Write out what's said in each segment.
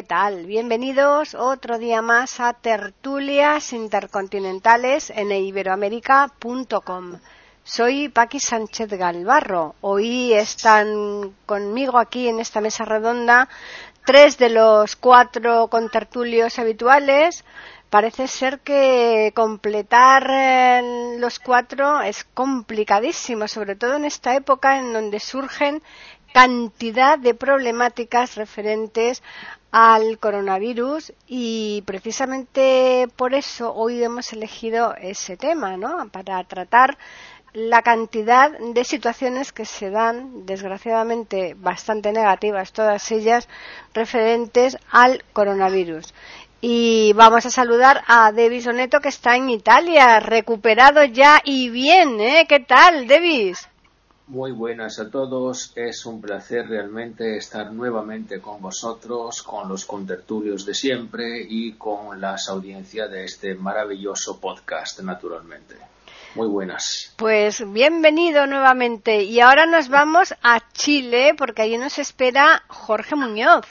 ¿Qué tal? Bienvenidos otro día más a Tertulias Intercontinentales en iberoamérica.com. Soy Paqui Sánchez Galvarro. Hoy están conmigo aquí en esta mesa redonda tres de los cuatro contertulios habituales. Parece ser que completar eh, los cuatro es complicadísimo, sobre todo en esta época en donde surgen cantidad de problemáticas referentes al coronavirus y precisamente por eso hoy hemos elegido ese tema, ¿no? Para tratar la cantidad de situaciones que se dan, desgraciadamente bastante negativas, todas ellas referentes al coronavirus. Y vamos a saludar a Devis Oneto que está en Italia, recuperado ya y bien, ¿eh? ¿Qué tal, Devis? Muy buenas a todos, es un placer realmente estar nuevamente con vosotros, con los contertulios de siempre y con las audiencias de este maravilloso podcast, naturalmente. Muy buenas. Pues bienvenido nuevamente y ahora nos vamos a Chile porque allí nos espera Jorge Muñoz.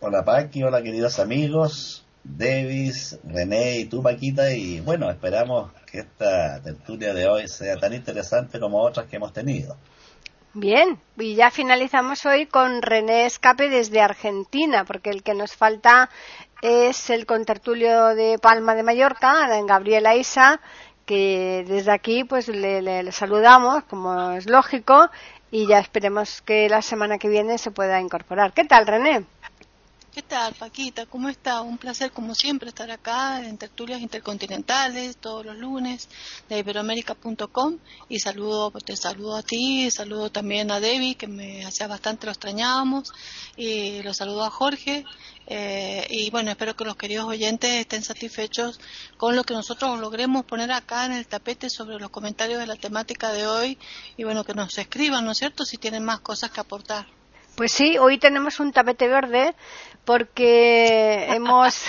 Hola Paqui, hola queridos amigos, Davis, René y tú Paquita y bueno, esperamos que esta tertulia de hoy sea tan interesante como otras que hemos tenido. Bien, y ya finalizamos hoy con René Escape desde Argentina, porque el que nos falta es el contertulio de Palma de Mallorca, Gabriela Isa, que desde aquí pues le, le, saludamos, como es lógico, y ya esperemos que la semana que viene se pueda incorporar. ¿Qué tal, René? ¿Qué tal, Paquita? ¿Cómo está? Un placer, como siempre, estar acá en tertulias intercontinentales todos los lunes de iberoamérica.com y saludo, te saludo a ti, saludo también a Debbie, que me hacía bastante lo extrañábamos, y lo saludo a Jorge, eh, y bueno, espero que los queridos oyentes estén satisfechos con lo que nosotros logremos poner acá en el tapete sobre los comentarios de la temática de hoy y bueno, que nos escriban, ¿no es cierto?, si tienen más cosas que aportar. Pues sí, hoy tenemos un tapete verde porque hemos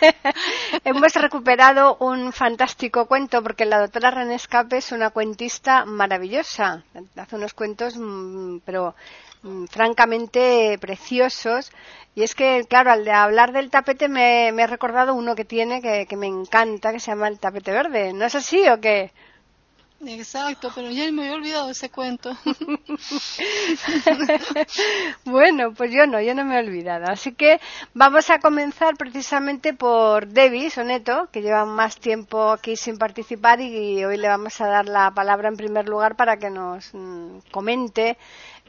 hemos recuperado un fantástico cuento porque la doctora René Escape es una cuentista maravillosa. Hace unos cuentos, mm, pero mm, francamente preciosos. Y es que, claro, al hablar del tapete me, me he recordado uno que tiene que, que me encanta, que se llama el tapete verde. ¿No es así o qué? Exacto, pero ya me había olvidado ese cuento. bueno, pues yo no, yo no me he olvidado. Así que vamos a comenzar precisamente por Debbie Soneto, que lleva más tiempo aquí sin participar y hoy le vamos a dar la palabra en primer lugar para que nos mm, comente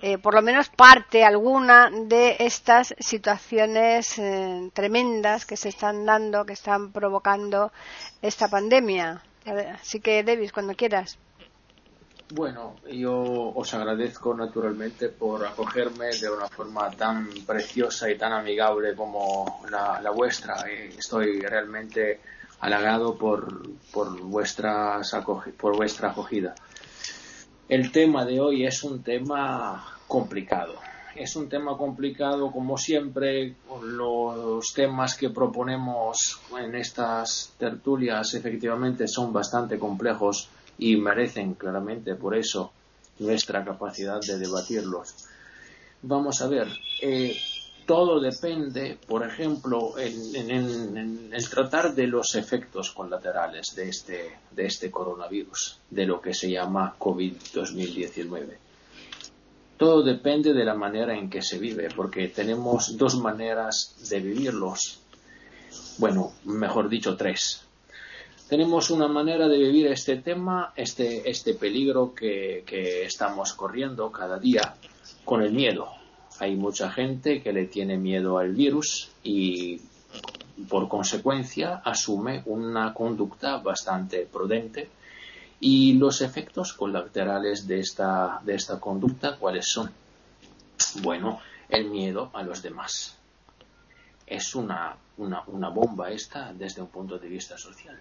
eh, por lo menos parte alguna de estas situaciones eh, tremendas que se están dando, que están provocando esta pandemia. Así que, Davis, cuando quieras. Bueno, yo os agradezco naturalmente por acogerme de una forma tan preciosa y tan amigable como la, vuestra. Estoy realmente halagado por, por, vuestras por vuestra acogida. El tema de hoy es un tema complicado. Es un tema complicado, como siempre, los temas que proponemos en estas tertulias efectivamente son bastante complejos y merecen claramente por eso nuestra capacidad de debatirlos. Vamos a ver, eh, todo depende, por ejemplo, en, el tratar de los efectos colaterales de este, de este coronavirus, de lo que se llama COVID-2019. Todo depende de la manera en que se vive, porque tenemos dos maneras de vivirlos. Bueno, mejor dicho, tres tenemos una manera de vivir este tema, este, este peligro que, que estamos corriendo cada día con el miedo. Hay mucha gente que le tiene miedo al virus y por consecuencia asume una conducta bastante prudente y los efectos colaterales de esta, de esta conducta, ¿cuáles son? Bueno, el miedo a los demás es una, una, una bomba esta desde un punto de vista social.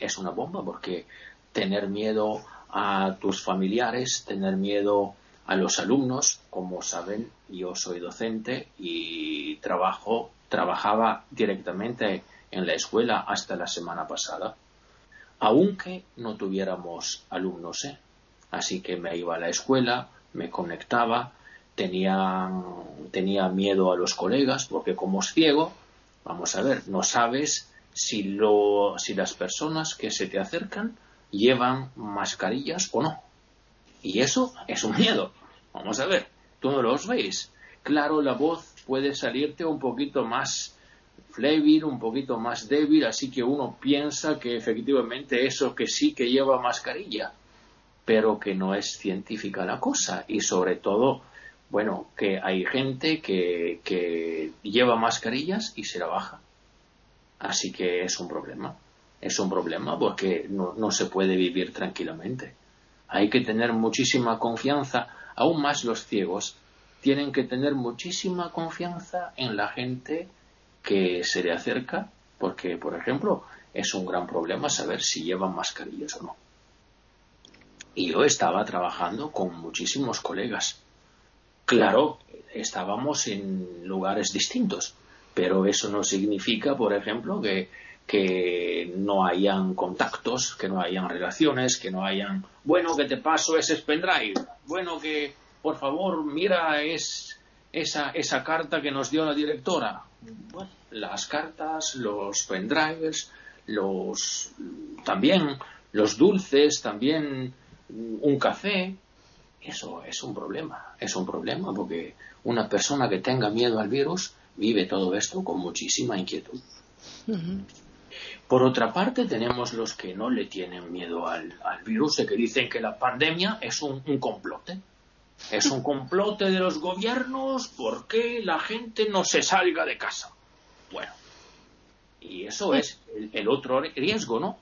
Es una bomba porque tener miedo a tus familiares, tener miedo a los alumnos, como saben, yo soy docente y trabajo, trabajaba directamente en la escuela hasta la semana pasada, aunque no tuviéramos alumnos, ¿eh? Así que me iba a la escuela, me conectaba, tenía, tenía miedo a los colegas, porque como es ciego, vamos a ver, no sabes si, lo, si las personas que se te acercan llevan mascarillas o no. Y eso es un miedo. Vamos a ver, tú no los veis. Claro, la voz puede salirte un poquito más flébil, un poquito más débil, así que uno piensa que efectivamente eso que sí que lleva mascarilla, pero que no es científica la cosa. Y sobre todo, bueno, que hay gente que, que lleva mascarillas y se la baja. Así que es un problema. Es un problema porque no, no se puede vivir tranquilamente. Hay que tener muchísima confianza, aún más los ciegos, tienen que tener muchísima confianza en la gente que se le acerca, porque, por ejemplo, es un gran problema saber si llevan mascarillas o no. Y yo estaba trabajando con muchísimos colegas. Claro, estábamos en lugares distintos, pero eso no significa, por ejemplo, que, que no hayan contactos, que no hayan relaciones, que no hayan, bueno, que te paso ese pendrive, bueno, que por favor mira es esa, esa carta que nos dio la directora. Bueno, las cartas, los pendrives, los también los dulces, también un café, eso es un problema, es un problema porque una persona que tenga miedo al virus vive todo esto con muchísima inquietud. Por otra parte, tenemos los que no le tienen miedo al, virus y que dicen que la pandemia es un, un complote. Es un complote de los gobiernos porque la gente no se salga de casa. Bueno, y eso es el, otro riesgo, ¿no?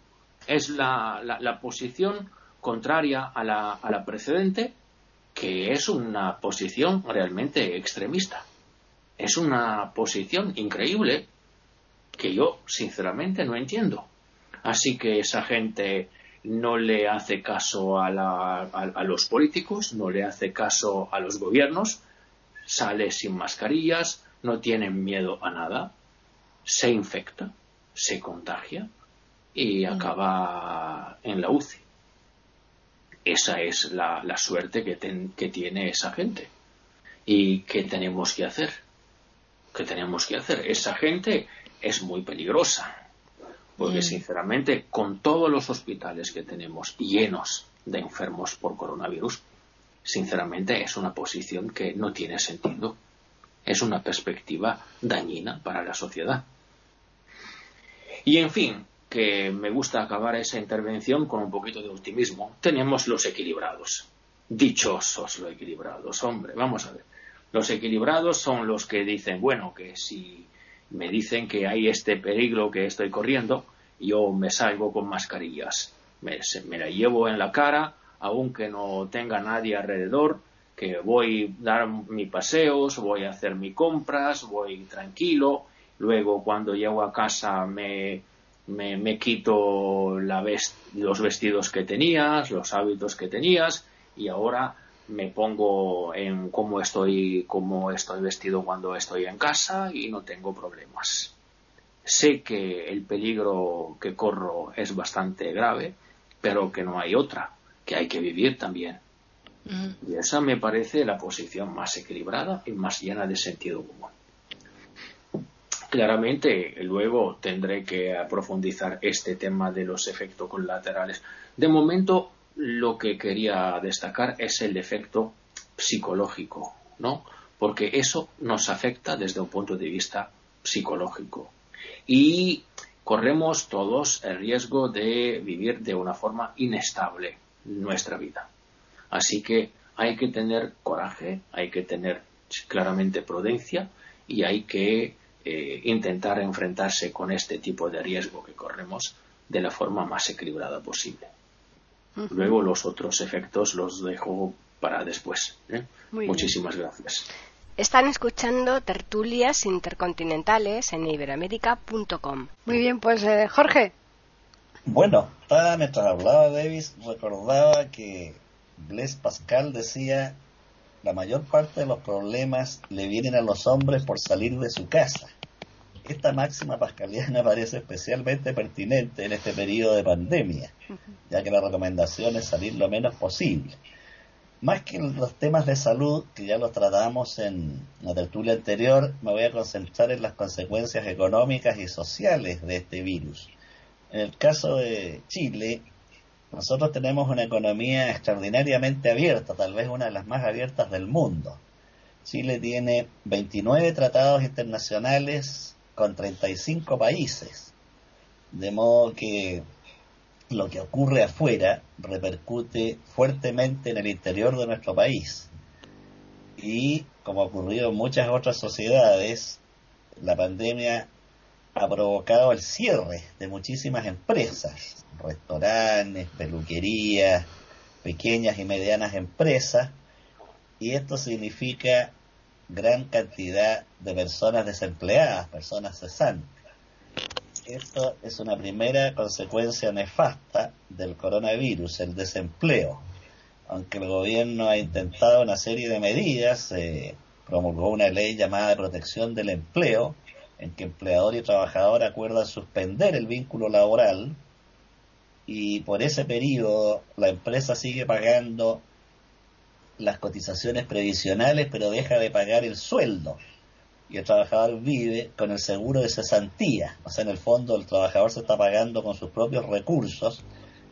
Es la, la, posición contraria a la, a la precedente, que es una posición realmente extremista. Es una posición increíble que yo sinceramente no entiendo. Así que esa gente no le hace caso a, a, los políticos, no le hace caso a los gobiernos, sale sin mascarillas, no tienen miedo a nada, se infecta, se contagia y mm. acaba en la UCI. Esa es la, suerte que, que tiene esa gente. ¿Y qué tenemos que hacer? ¿Qué tenemos que hacer? Esa gente es muy peligrosa. Porque, sinceramente, con todos los hospitales que tenemos llenos de enfermos por coronavirus, sinceramente es una posición que no tiene sentido. Es una perspectiva dañina para la sociedad. Y, en fin, que me gusta acabar esa intervención con un poquito de optimismo. Tenemos los equilibrados. Dichosos los equilibrados. Hombre, vamos a ver. Los equilibrados son los que dicen, bueno, que si me dicen que hay este peligro que estoy corriendo, yo me salgo con mascarillas. Me, la llevo en la cara, aunque no tenga nadie alrededor, que voy a dar mis paseos, voy a hacer mis compras, voy tranquilo, luego cuando llego a casa me, me, quito los vestidos que tenías, los hábitos que tenías, y ahora me pongo en cómo estoy, cómo estoy vestido cuando estoy en casa y no tengo problemas. Sé que el peligro que corro es bastante grave, pero que no hay otra, que hay que vivir también. Y esa me parece la posición más equilibrada y más llena de sentido común. Claramente, luego tendré que profundizar este tema de los efectos colaterales. De momento, lo que quería destacar es el efecto psicológico, ¿no? Porque eso nos afecta desde un punto de vista psicológico. Y corremos todos el riesgo de vivir de una forma inestable nuestra vida. Así que hay que tener coraje, hay que tener claramente prudencia y hay que eh, intentar enfrentarse con este tipo de riesgo que corremos de la forma más equilibrada posible. Luego los otros efectos los dejo para después. ¿eh? Muchísimas gracias. Están escuchando tertulias intercontinentales en iberoamérica.com. Muy bien, pues eh, Jorge. Bueno, mientras hablaba Davis, recordaba que Blaise Pascal decía, la mayor parte de los problemas le vienen a los hombres por salir de su casa. Esta máxima pascaliana parece especialmente pertinente en este periodo de pandemia, ya que la recomendación es salir lo menos posible. Más que los temas de salud, que ya los tratamos en la tertulia anterior, me voy a concentrar en las consecuencias económicas y sociales de este virus. En el caso de Chile, nosotros tenemos una economía extraordinariamente abierta, tal vez una de las más abiertas del mundo. Chile tiene 29 tratados internacionales con 35 países, de modo que lo que ocurre afuera repercute fuertemente en el interior de nuestro país. Y como ha ocurrido en muchas otras sociedades, la pandemia ha provocado el cierre de muchísimas empresas, restaurantes, peluquerías, pequeñas y medianas empresas, y esto significa gran cantidad de personas desempleadas, personas cesantes. Esto es una primera consecuencia nefasta del coronavirus, el desempleo. Aunque el gobierno ha intentado una serie de medidas, promulgó una ley llamada protección del empleo, en que empleador y trabajador acuerdan suspender el vínculo laboral y por ese periodo la empresa sigue pagando las cotizaciones previsionales pero deja de pagar el sueldo y el trabajador vive con el seguro de cesantía, o sea, en el fondo el trabajador se está pagando con sus propios recursos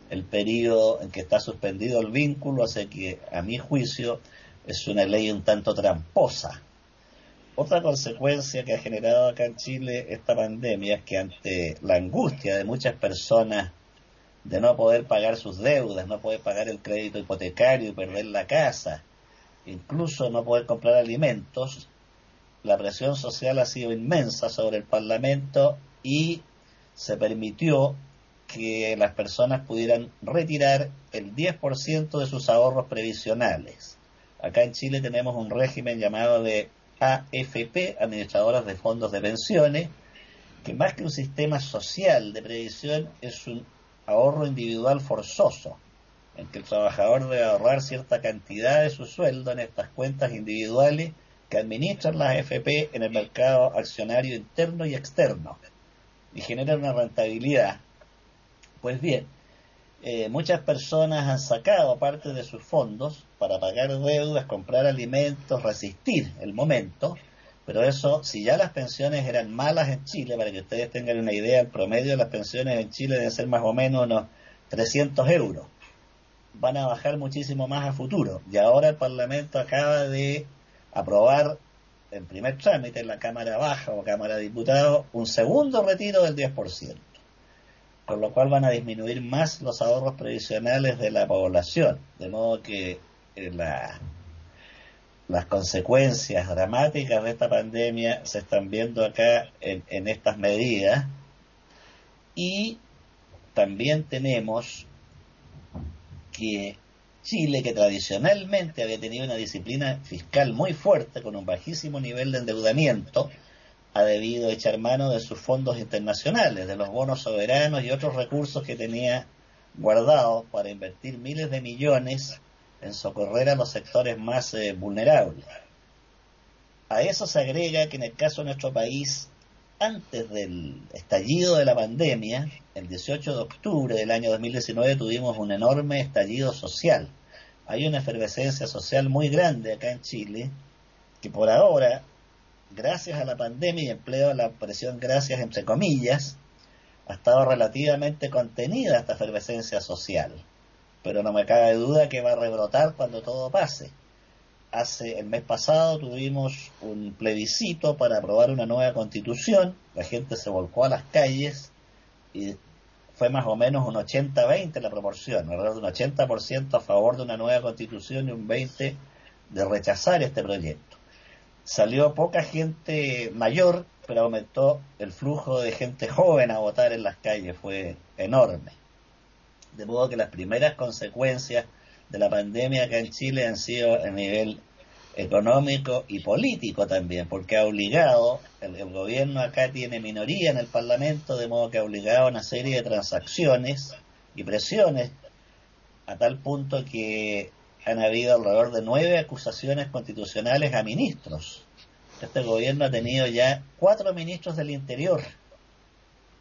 el periodo en que está suspendido el vínculo, así que a mi juicio es una ley un tanto tramposa. Otra consecuencia que ha generado acá en Chile esta pandemia es que ante la angustia de muchas personas de no poder pagar sus deudas, no poder pagar el crédito hipotecario y perder la casa, incluso no poder comprar alimentos, la presión social ha sido inmensa sobre el Parlamento y se permitió que las personas pudieran retirar el 10% de sus ahorros previsionales. Acá en Chile tenemos un régimen llamado de AFP, administradoras de fondos de pensiones, que más que un sistema social de previsión es un ahorro individual forzoso, en que el trabajador debe ahorrar cierta cantidad de su sueldo en estas cuentas individuales que administran las AFP en el mercado accionario interno y externo y generan una rentabilidad. Pues bien, eh, muchas personas han sacado parte de sus fondos para pagar deudas, comprar alimentos, resistir el momento, pero eso, si ya las pensiones eran malas en Chile, para que ustedes tengan una idea, el promedio de las pensiones en Chile debe ser más o menos unos 300 euros. Van a bajar muchísimo más a futuro. Y ahora el Parlamento acaba de aprobar en primer trámite en la Cámara Baja o Cámara de Diputados un segundo retiro del 10% con lo cual van a disminuir más los ahorros previsionales de la población, de modo que eh, las consecuencias dramáticas de esta pandemia se están viendo acá en, en estas medidas. Y también tenemos que Chile, que tradicionalmente había tenido una disciplina fiscal muy fuerte, con un bajísimo nivel de endeudamiento, ha debido echar mano de sus fondos internacionales, de los bonos soberanos y otros recursos que tenía guardados para invertir miles de millones en socorrer a los sectores más eh, vulnerables. A eso se agrega que en el caso de nuestro país, antes del estallido de la pandemia, el 18 de octubre del año 2019 tuvimos un enorme estallido social. Hay una efervescencia social muy grande acá en Chile, que por ahora gracias a la pandemia y empleo la presión gracias entre comillas, ha estado relativamente contenida esta efervescencia social. Pero no me cabe duda que va a rebrotar cuando todo pase. Hace el mes pasado tuvimos un plebiscito para aprobar una nueva constitución, la gente se volcó a las calles y fue más o menos un 80-20 la proporción, alrededor de un 80% a favor de una nueva constitución y un 20% de rechazar este proyecto salió poca gente mayor, pero aumentó el flujo de gente joven a votar en las calles, fue enorme. De modo que las primeras consecuencias de la pandemia acá en Chile han sido a nivel económico y político también, porque ha obligado, el, gobierno acá tiene minoría en el Parlamento, de modo que ha obligado a una serie de transacciones y presiones a tal punto que han habido alrededor de nueve acusaciones constitucionales a ministros. Este gobierno ha tenido ya cuatro ministros del Interior.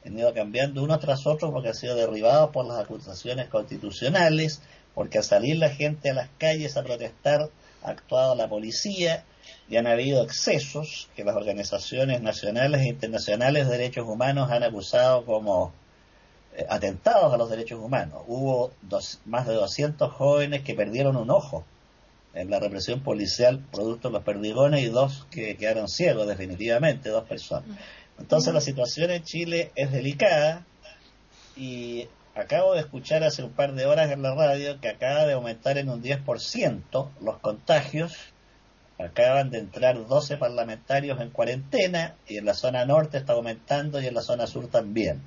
Han ido cambiando unos tras otros porque han sido derribados por las acusaciones constitucionales, porque al salir la gente a las calles a protestar ha actuado la policía y han habido excesos que las organizaciones nacionales e internacionales de derechos humanos han acusado como eh, atentados a los derechos humanos. Hubo dos, más de 200 jóvenes que perdieron un ojo en la represión policial producto de los perdigones y dos que quedaron ciegos definitivamente, dos personas. Entonces la situación en Chile es delicada y acabo de escuchar hace un par de horas en la radio que acaba de aumentar en un 10% los contagios. Acaban de entrar 12 parlamentarios en cuarentena y en la zona norte está aumentando y en la zona sur también.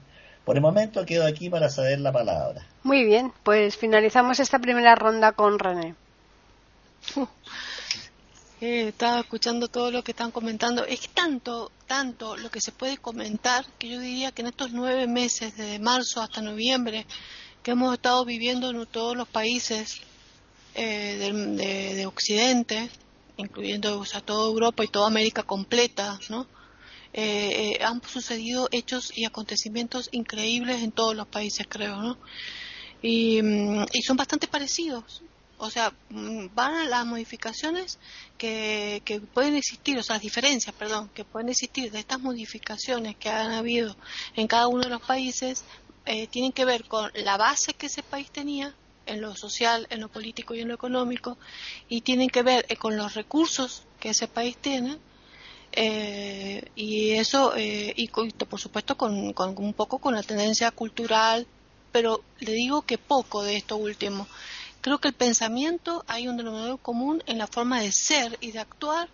Por el momento quedo aquí para ceder la palabra. Muy bien, pues finalizamos esta primera ronda con René. Eh, estaba escuchando todo lo que están comentando. Es tanto, tanto lo que se puede comentar que yo diría que en estos nueve meses, desde marzo hasta noviembre, que hemos estado viviendo en todos los países eh, de, de, Occidente, incluyendo o sea, toda Europa y toda América completa, ¿no? Eh, eh, han sucedido hechos y acontecimientos increíbles en todos los países, creo, ¿no? Y, mm, y son bastante parecidos o sea, mm, van las modificaciones que, que, pueden existir, o sea, las diferencias, perdón, que pueden existir de estas modificaciones que han habido en cada uno de los países, eh, tienen que ver con la base que ese país tenía en lo social, en lo político y en lo económico, y tienen que ver eh, con los recursos que ese país tiene, eh, y eso, eh, y, por supuesto con, con un poco con la tendencia cultural, pero le digo que poco de esto último Creo que el pensamiento hay un denominador común en la forma de ser y de actuar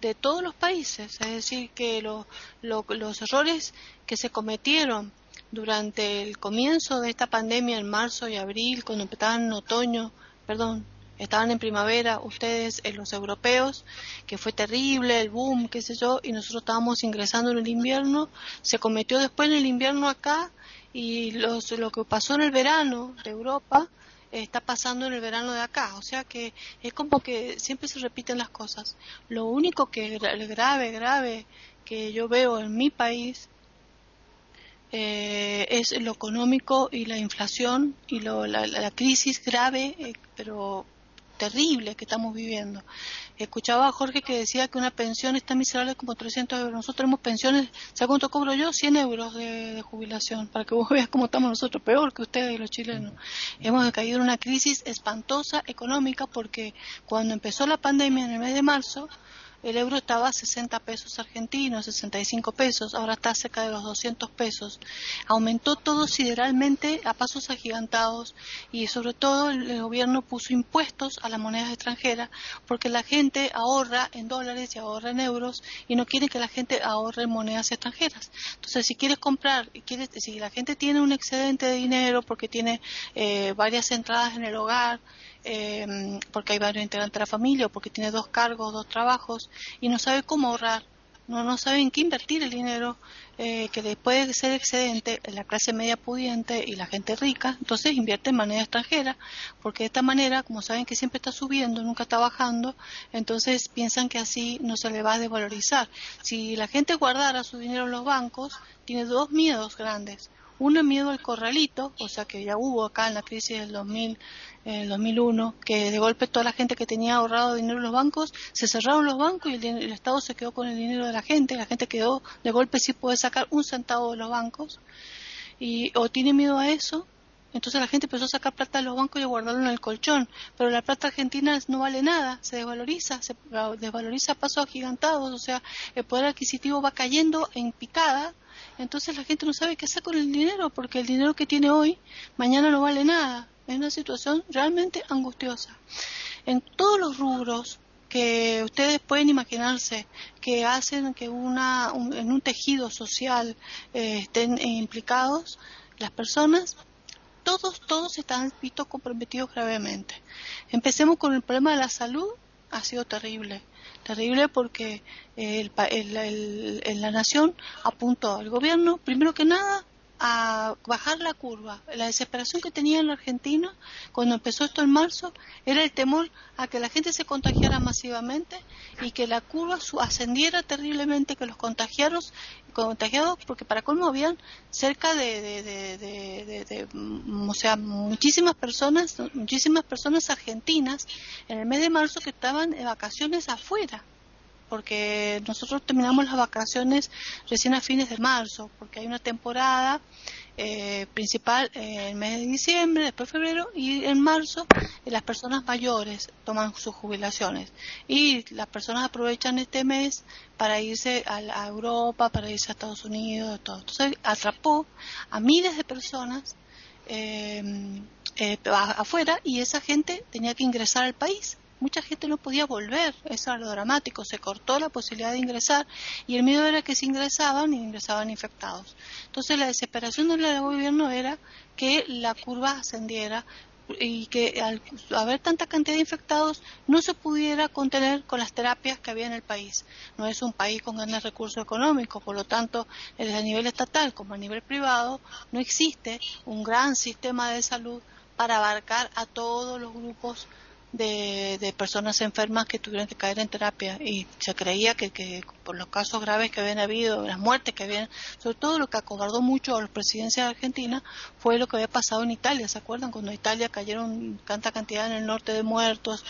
de todos los países, es decir, que lo, lo, los errores que se cometieron durante el comienzo de esta pandemia en marzo y abril, cuando estaban en otoño, perdón, estaban en primavera ustedes, los europeos, que fue terrible, el boom, qué sé yo, y nosotros estábamos ingresando en el invierno, se cometió después en el invierno acá y los, lo que pasó en el verano de Europa está pasando en el verano de acá. O sea que es como que siempre se repiten las cosas. Lo único que grave, grave que yo veo en mi país eh, es lo económico y la inflación y lo, la, la, crisis grave, eh, pero terrible que estamos viviendo. Escuchaba a Jorge que decía que una pensión está miserable como 300 euros. Nosotros tenemos pensiones, ¿sabes cuánto cobro yo? 100 euros de, jubilación, para que vos veas cómo estamos nosotros, peor que ustedes y los chilenos. Hemos caído en una crisis espantosa económica porque cuando empezó la pandemia en el mes de marzo, el euro estaba a 60 pesos argentinos, 65 pesos, ahora está cerca de los 200 pesos. Aumentó todo sideralmente a pasos agigantados y sobre todo el gobierno puso impuestos a las monedas extranjeras porque la gente ahorra en dólares y ahorra en euros y no quiere que la gente ahorre en monedas extranjeras. Entonces, si quieres comprar, quieres, si la gente tiene un excedente de dinero porque tiene eh, varias entradas en el hogar, eh, porque hay varios integrantes de la familia o porque tiene dos cargos, dos trabajos y no sabe cómo ahorrar, no, no sabe en qué invertir el dinero eh, que después de ser excedente la clase media pudiente y la gente rica, entonces invierte en moneda extranjera, porque de esta manera, como saben que siempre está subiendo, nunca está bajando, entonces piensan que así no se le va a desvalorizar. Si la gente guardara su dinero en los bancos, tiene dos miedos grandes. Uno, miedo al corralito, o sea que ya hubo acá en la crisis del 2000 en el 2001, que de golpe toda la gente que tenía ahorrado dinero en los bancos, se cerraron los bancos y el, el, Estado se quedó con el dinero de la gente, la gente quedó de golpe sí puede sacar un centavo de los bancos, y o tiene miedo a eso, entonces la gente empezó a sacar plata de los bancos y a guardarlo en el colchón, pero la plata argentina no vale nada, se desvaloriza, se desvaloriza a pasos agigantados, o sea, el poder adquisitivo va cayendo en picada, entonces la gente no sabe qué hacer con el dinero, porque el dinero que tiene hoy, mañana no vale nada. Es una situación realmente angustiosa. En todos los rubros que ustedes pueden imaginarse que hacen que una, un, en un tejido social eh, estén implicados las personas, todos, todos están vistos comprometidos gravemente. Empecemos con el problema de la salud ha sido terrible. Terrible porque el, la nación apuntó al gobierno, primero que nada, a bajar la curva. La desesperación que tenía el argentino cuando empezó esto en marzo era el temor a que la gente se contagiara masivamente y que la curva ascendiera terriblemente, que los contagiados, contagiados porque para colmo habían cerca de, de, mm, o sea, muchísimas personas, muchísimas personas argentinas en el mes de marzo que estaban de vacaciones afuera porque nosotros terminamos las vacaciones recién a fines de marzo, porque hay una temporada eh, principal en el mes de diciembre, después febrero, y en marzo eh, las personas mayores toman sus jubilaciones. Y las personas aprovechan este mes para irse a, Europa, para irse a Estados Unidos, todo. Entonces atrapó a miles de personas eh, afuera y esa gente tenía que ingresar al país mucha gente no podía volver, eso era lo dramático, se cortó la posibilidad de ingresar y el miedo era que si ingresaban, ingresaban infectados. Entonces la desesperación del gobierno era que la curva ascendiera y que al haber tanta cantidad de infectados no se pudiera contener con las terapias que había en el país. No es un país con grandes recursos económicos, por lo tanto, desde a nivel estatal como a nivel privado, no existe un gran sistema de salud para abarcar a todos los grupos de, personas enfermas que tuvieron que caer en terapia y se creía que, que, por los casos graves que habían habido, las muertes que habían, sobre todo lo que acobardó mucho a la presidencia de Argentina fue lo que había pasado en Italia, ¿se acuerdan? Cuando en Italia cayeron tanta cantidad en el norte de muertos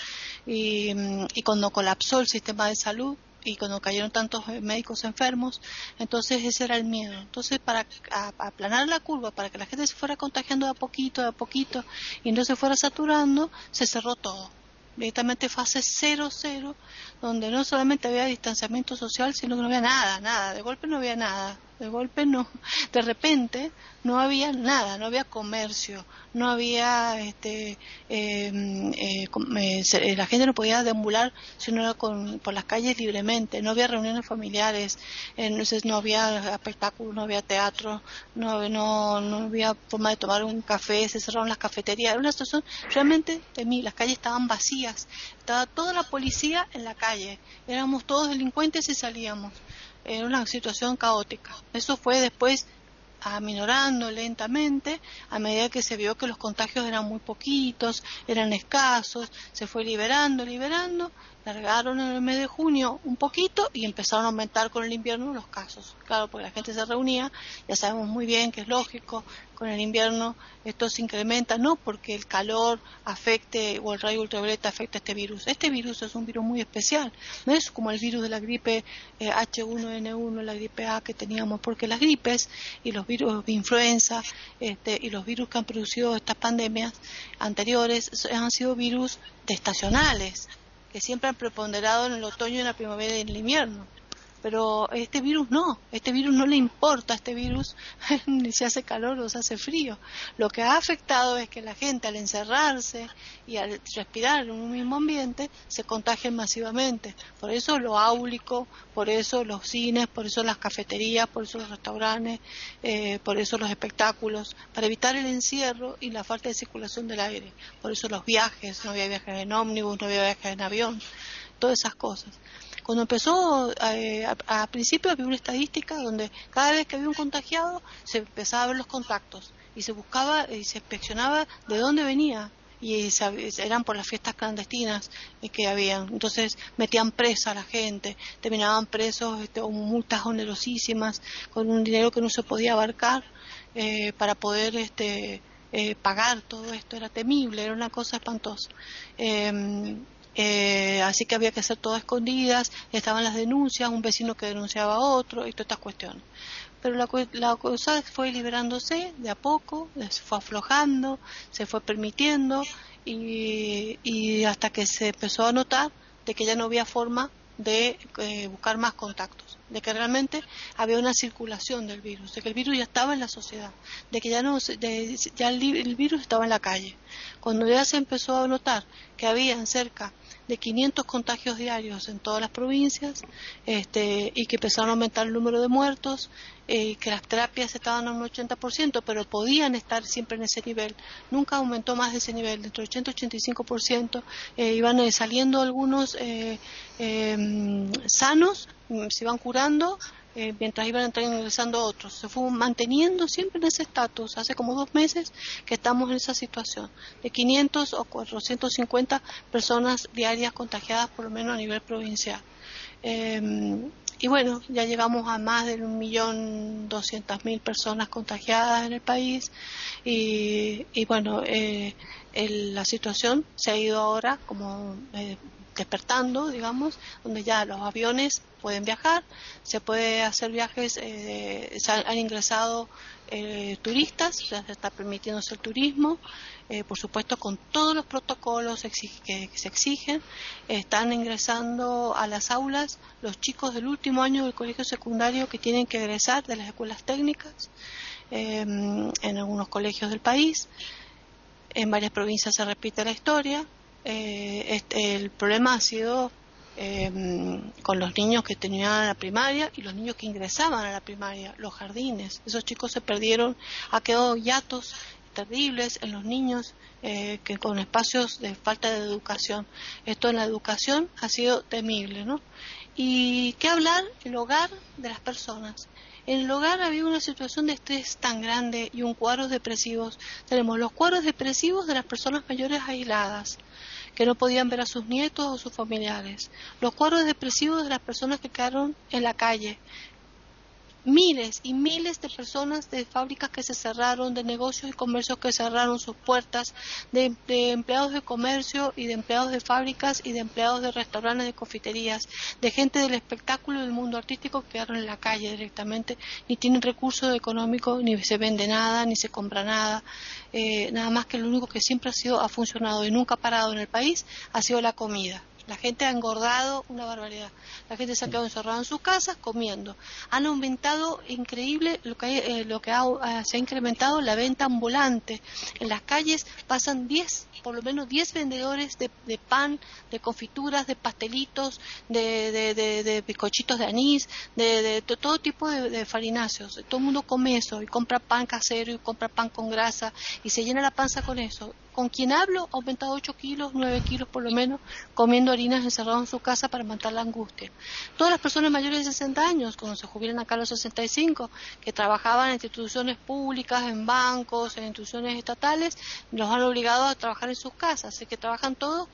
y, y cuando colapsó el sistema de salud y cuando cayeron tantos médicos enfermos, entonces ese era el miedo. Entonces para aplanar la curva, para que la gente se fuera contagiando de a poquito, de a poquito y no se fuera saturando, se cerró todo. Directamente fase 0-0, donde no solamente había distanciamiento social, sino que no había nada, nada, de golpe no había nada de golpe no, de repente no había nada, no había comercio, no había, este, em, eh, eh, la gente no podía deambular sino era con, por las calles libremente, no había reuniones familiares, entonces no había espectáculos, no había teatro, no, no, no había forma de tomar un café, se cerraron las cafeterías, era una situación realmente de mí, las calles estaban vacías, estaba toda la policía en la calle, éramos todos delincuentes y salíamos era una situación caótica. Eso fue después aminorando lentamente a medida que se vio que los contagios eran muy poquitos, eran escasos, se fue liberando, liberando largaron en el mes de junio un poquito y empezaron a aumentar con el invierno los casos. Claro, porque la gente se reunía, ya sabemos muy bien que es lógico, con el invierno esto se incrementa, no porque el calor afecte o el rayo ultravioleta afecte a este virus. Este virus es un virus muy especial, no es como el virus de la gripe H1N1, eh, la gripe A que teníamos, porque las gripes y los virus de influenza este, y los virus que han producido estas pandemias anteriores han sido virus estacionales que siempre han preponderado en el otoño, en la primavera y en el invierno pero este virus no, este virus no le importa este virus ni si hace calor o se hace frío. Lo que ha afectado es que la gente al encerrarse y al respirar en un mismo ambiente se contagien masivamente. Por eso lo áulico, por eso los cines, por eso las cafeterías, por eso los restaurantes, eh, por eso los espectáculos, para evitar el encierro y la falta de circulación del aire. Por eso los viajes, no había viajes en ómnibus, no había viajes en avión, todas esas cosas. Cuando empezó eh, a, principios había una estadística donde cada vez que había un contagiado se empezaba a ver los contactos y se buscaba y se inspeccionaba de dónde venía y eran por las fiestas clandestinas que habían. Entonces metían presa a la gente, terminaban presos este, o multas onerosísimas con un dinero que no se podía abarcar eh, para poder este, eh, pagar todo esto. Era temible, era una cosa espantosa. Em, eh, así que había que hacer todo escondidas, estaban las denuncias, un vecino que denunciaba a otro y todas estas cuestiones. Pero la, cosa fue liberándose de a poco, se fue aflojando, se fue permitiendo y, y hasta que se empezó a notar de que ya no había forma de eh, buscar más contactos, de que realmente había una circulación del virus, de que el virus ya estaba en la sociedad, de que ya no ya el, virus estaba en la calle. Cuando ya se empezó a notar que había cerca de 500 contagios diarios en todas las provincias este, y que empezaron a aumentar el número de muertos, eh, que las terapias estaban a un 80%, pero podían estar siempre en ese nivel. Nunca aumentó más de ese nivel, entre 80 y 85%. Eh, iban eh, saliendo algunos eh, em, sanos, mm, se iban curando, eh, mientras iban ingresando otros. Se fue manteniendo siempre en ese estatus. Hace como dos meses que estamos en esa situación, de 500 o 450 personas diarias contagiadas, por lo menos a nivel provincial. Eh, y bueno, ya llegamos a más de un millón doscientas mil personas contagiadas en el país y, y bueno, eh, el, la situación se ha ido ahora como eh, despertando, digamos, donde ya los aviones pueden viajar, se puede hacer viajes, eh, se han, ingresado eh, turistas, ya se está permitiéndose el turismo, eh, por supuesto con todos los protocolos que, que, se exigen, están ingresando a las aulas los chicos del último año del colegio secundario que tienen que egresar de las escuelas técnicas eh, en algunos colegios del país. En varias provincias se repite la historia. Eh, este, el problema ha sido eh, con los niños que tenían la primaria y los niños que ingresaban a la primaria, los jardines. Esos chicos se perdieron, ha quedado hiatos terribles en los niños eh, que con espacios de falta de educación. Esto en la educación ha sido temible, ¿no? Y qué hablar el hogar de las personas. En el hogar había una situación de estrés tan grande y un cuadro depresivos. Tenemos los cuadros depresivos de las personas mayores aisladas que no podían ver a sus nietos o sus familiares, los cuadros depresivos de las personas que quedaron en la calle, miles y miles de personas de fábricas que se cerraron, de negocios y comercios que cerraron sus puertas, de, de, empleados de comercio y de empleados de fábricas y de empleados de restaurantes, de confiterías, de gente del espectáculo y del mundo artístico que quedaron en la calle directamente, ni tienen recursos económicos, ni se vende nada, ni se compra nada, eh, nada más que lo único que siempre ha sido, ha funcionado y nunca ha parado en el país, ha sido la comida. La gente ha engordado una barbaridad. La gente se ha quedado encerrada en sus casas comiendo. Han aumentado increíble lo que, eh, lo que ha, se ha incrementado la venta ambulante. En las calles pasan 10, por lo menos 10 vendedores de, de, pan, de confituras, de pastelitos, de, de, de, de bizcochitos de anís, de, todo tipo de, farináceos. Todo el mundo come eso y compra pan casero y compra pan con grasa y se llena la panza con eso con quien hablo ha aumentado 8 kilos, 9 kilos por lo menos, comiendo harinas encerrados en su casa para matar la angustia. Todas las personas mayores de 60 años, cuando se jubilan acá a los 65, que trabajaban en instituciones públicas, en bancos, en instituciones estatales, los han obligado a trabajar en sus casas, así que trabajan todos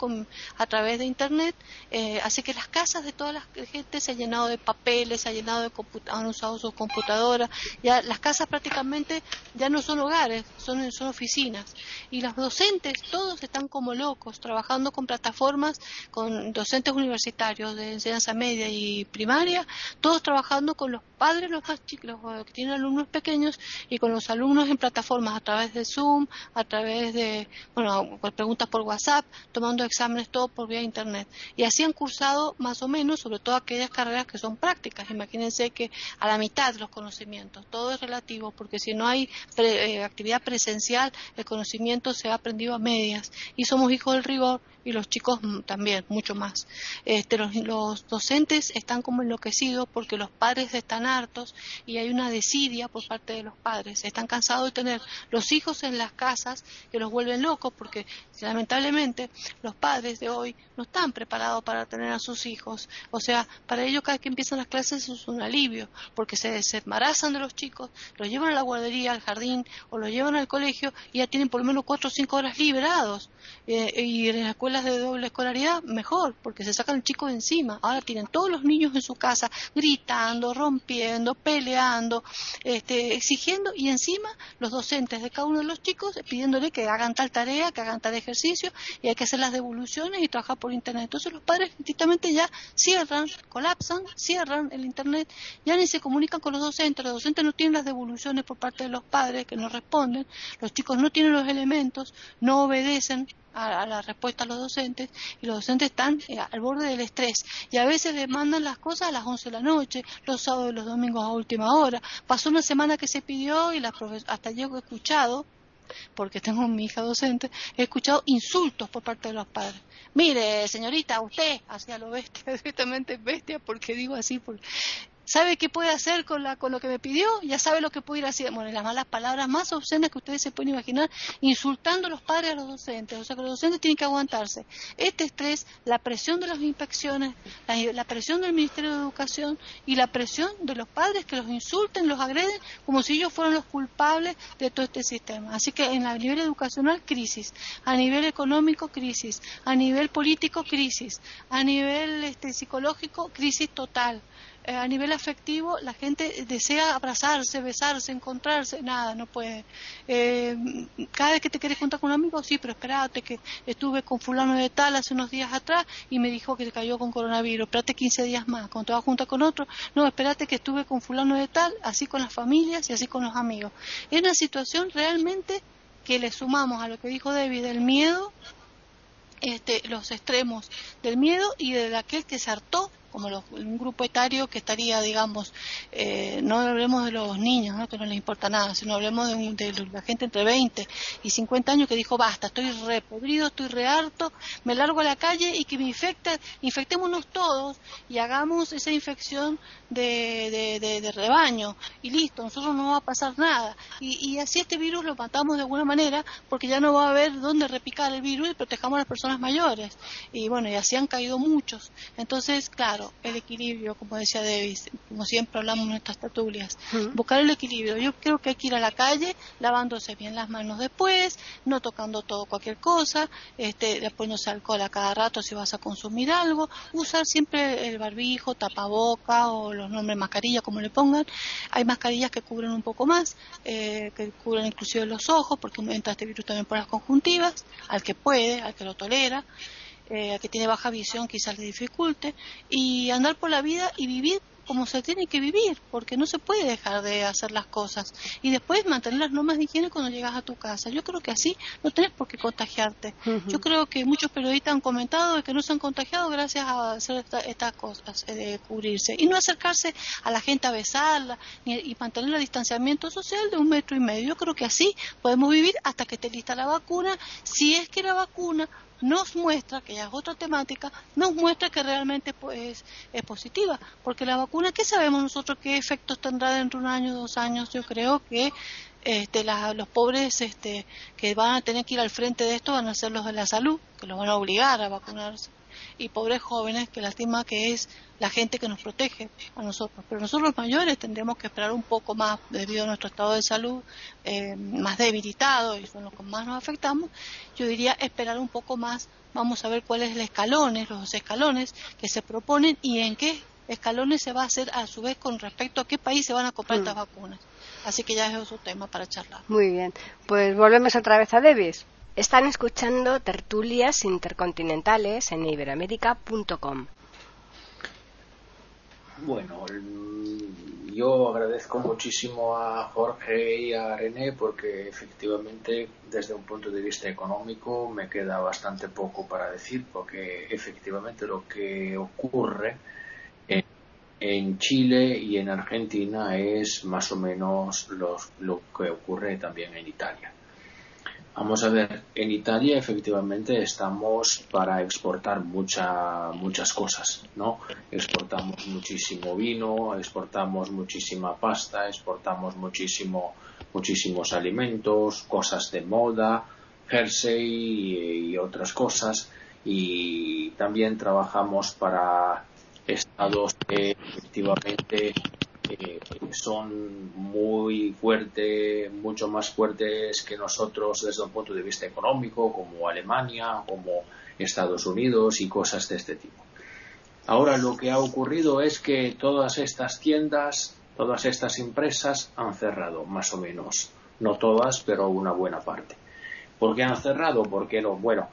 a través de Internet, eh, así que las casas de toda la gente se han llenado de papeles, se han llenado de han usado sus computadoras, ya las casas prácticamente ya no son hogares, son, son oficinas. Y los docentes todos están como locos, trabajando con plataformas, con docentes universitarios de enseñanza media y primaria, todos trabajando con los padres, los más chicos, que tienen alumnos pequeños, y con los alumnos en plataformas a través de Zoom, a través de, bueno, preguntas por WhatsApp, tomando exámenes todo por vía Internet. Y así han cursado más o menos, sobre todo aquellas carreras que son prácticas. Imagínense que a la mitad los conocimientos, todo es relativo, porque si no hay pre, eh, actividad presencial, el conocimiento se ha aprendido a medias y somos hijos del rigor y los chicos también, mucho más. Este, los, los docentes están como enloquecidos porque los padres están hartos y hay una desidia por parte de los padres. Están cansados de tener los hijos en las casas que los vuelven locos porque lamentablemente los padres de hoy no están preparados para tener a sus hijos. O sea, para ellos cada que empiezan las clases es un alivio porque se, se embarazan de los chicos, los llevan a la guardería, al jardín o los llevan al colegio y ya tienen por lo menos cuatro o cinco horas liberados. Eh, y en las de doble escolaridad, mejor, porque se sacan el chico de encima. Ahora tienen todos los niños en su casa gritando, rompiendo, peleando, este, exigiendo, y encima los docentes de cada uno de los chicos pidiéndole que hagan tal tarea, que hagan tal ejercicio, y hay que hacer las devoluciones y trabajar por internet. Entonces los padres directamente ya cierran, colapsan, cierran el internet, ya ni se comunican con los docentes, los docentes no tienen las devoluciones por parte de los padres que no responden, los chicos no tienen los elementos, no obedecen a, la respuesta a los docentes y los docentes están eh, al borde del estrés y a veces les mandan las cosas a las 11 de la noche, los sábados y los domingos a última hora. Pasó una semana que se pidió y la hasta yo escuchado porque tengo mi hija docente, he escuchado insultos por parte de los padres. Mire, señorita, usted, hacia lo bestia, directamente bestia, porque digo así, porque sabe qué puede hacer con, la, con lo que me pidió, ya sabe lo que puede ir haciendo. Bueno, las malas palabras más obscenas que ustedes se pueden imaginar, insultando a los padres a los docentes. O sea que los docentes tienen que aguantarse. Este estrés, la presión de las inspecciones, la, presión del Ministerio de Educación y la presión de los padres que los insulten, los agreden, como si ellos fueran los culpables de todo este sistema. Así que en a nivel educacional, crisis. A nivel económico, crisis. A nivel político, crisis. A nivel este, psicológico, crisis total. Eh, a nivel afectivo la gente desea abrazarse, besarse, encontrarse, nada, no puede. Eh, cada vez que te quieres juntar con un amigo, sí, pero espérate que estuve con fulano de tal hace unos días atrás y me dijo que se cayó con coronavirus, espérate 15 días más, cuando te vas junta con otro, no, espérate que estuve con fulano de tal, así con las familias y así con los amigos. Es una situación realmente que le sumamos a lo que dijo David, el miedo, este, los extremos del miedo y de aquel que se hartó como un grupo etario que estaría, digamos, eh, no hablemos de los niños, ¿no? que no les importa nada, sino hablemos de, la gente entre 20 y 50 años que dijo, basta, estoy re podrido, estoy re harto, me largo a la calle y que me infecte, infectémonos todos y hagamos esa infección de, de, rebaño y listo, nosotros no va a pasar nada. Y, y así este virus lo matamos de alguna manera porque ya no va a haber dónde repicar el virus y protejamos a las personas mayores. Y bueno, y así han caído muchos. Entonces, claro, el equilibrio, como decía Davis, como siempre hablamos en nuestras tertulias, buscar el equilibrio. Yo creo que hay que ir a la calle lavándose bien las manos después, no tocando todo cualquier cosa, este, poniéndose alcohol a cada rato si vas a consumir algo, usar siempre el barbijo, tapaboca o los nombres mascarilla, como le pongan. Hay mascarillas que cubren un poco más, eh, que cubren inclusive los ojos, porque entra este virus también por las conjuntivas, al que puede, al que lo tolera eh, que tiene baja visión quizás le dificulte, y andar por la vida y vivir como se tiene que vivir, porque no se puede dejar de hacer las cosas. Y después mantener las normas de higiene cuando llegas a tu casa. Yo creo que así no tenés por qué contagiarte. Yo creo que muchos periodistas han comentado que no se han contagiado gracias a hacer estas cosas, eh, de cubrirse. Y no acercarse a la gente a besarla y mantener el distanciamiento social de un metro y medio. Yo creo que así podemos vivir hasta que esté lista la vacuna, si es que la vacuna nos muestra, que ya es otra temática, nos muestra que realmente pues, es positiva. Porque la vacuna, ¿qué sabemos nosotros qué efectos tendrá dentro de un año, dos años? Yo creo que este, los pobres este, que van a tener que ir al frente de esto van a ser los de la salud, que los van a obligar a vacunarse y pobres jóvenes, que lástima que es la gente que nos protege a nosotros. Pero nosotros los mayores tendremos que esperar un poco más debido a nuestro estado de salud eh, más debilitado y son los que más nos afectamos. Yo diría esperar un poco más. Vamos a ver cuáles son los escalones, los escalones que se proponen y en qué escalones se va a hacer a su vez con respecto a qué país se van a comprar estas mm. vacunas. Así que ya es otro tema para charlar. Muy bien. Pues volvemos otra vez a Davis. Están escuchando tertulias intercontinentales en iberoamérica.com. Bueno, yo agradezco muchísimo a Jorge y a René porque efectivamente desde un punto de vista económico me queda bastante poco para decir porque efectivamente lo que ocurre en, Chile y en Argentina es más o menos lo que ocurre también en Italia. Vamos a ver, en Italia efectivamente estamos para exportar mucha, muchas cosas, ¿no? Exportamos muchísimo vino, exportamos muchísima pasta, exportamos muchísimo, muchísimos alimentos, cosas de moda, jersey y otras cosas. Y también trabajamos para estados que efectivamente eh, son muy fuertes, mucho más fuertes que nosotros desde un punto de vista económico, como Alemania, como Estados Unidos y cosas de este tipo. Ahora lo que ha ocurrido es que todas estas tiendas, todas estas empresas han cerrado, más o menos. No todas, pero una buena parte. ¿Por qué han cerrado? Porque no, bueno,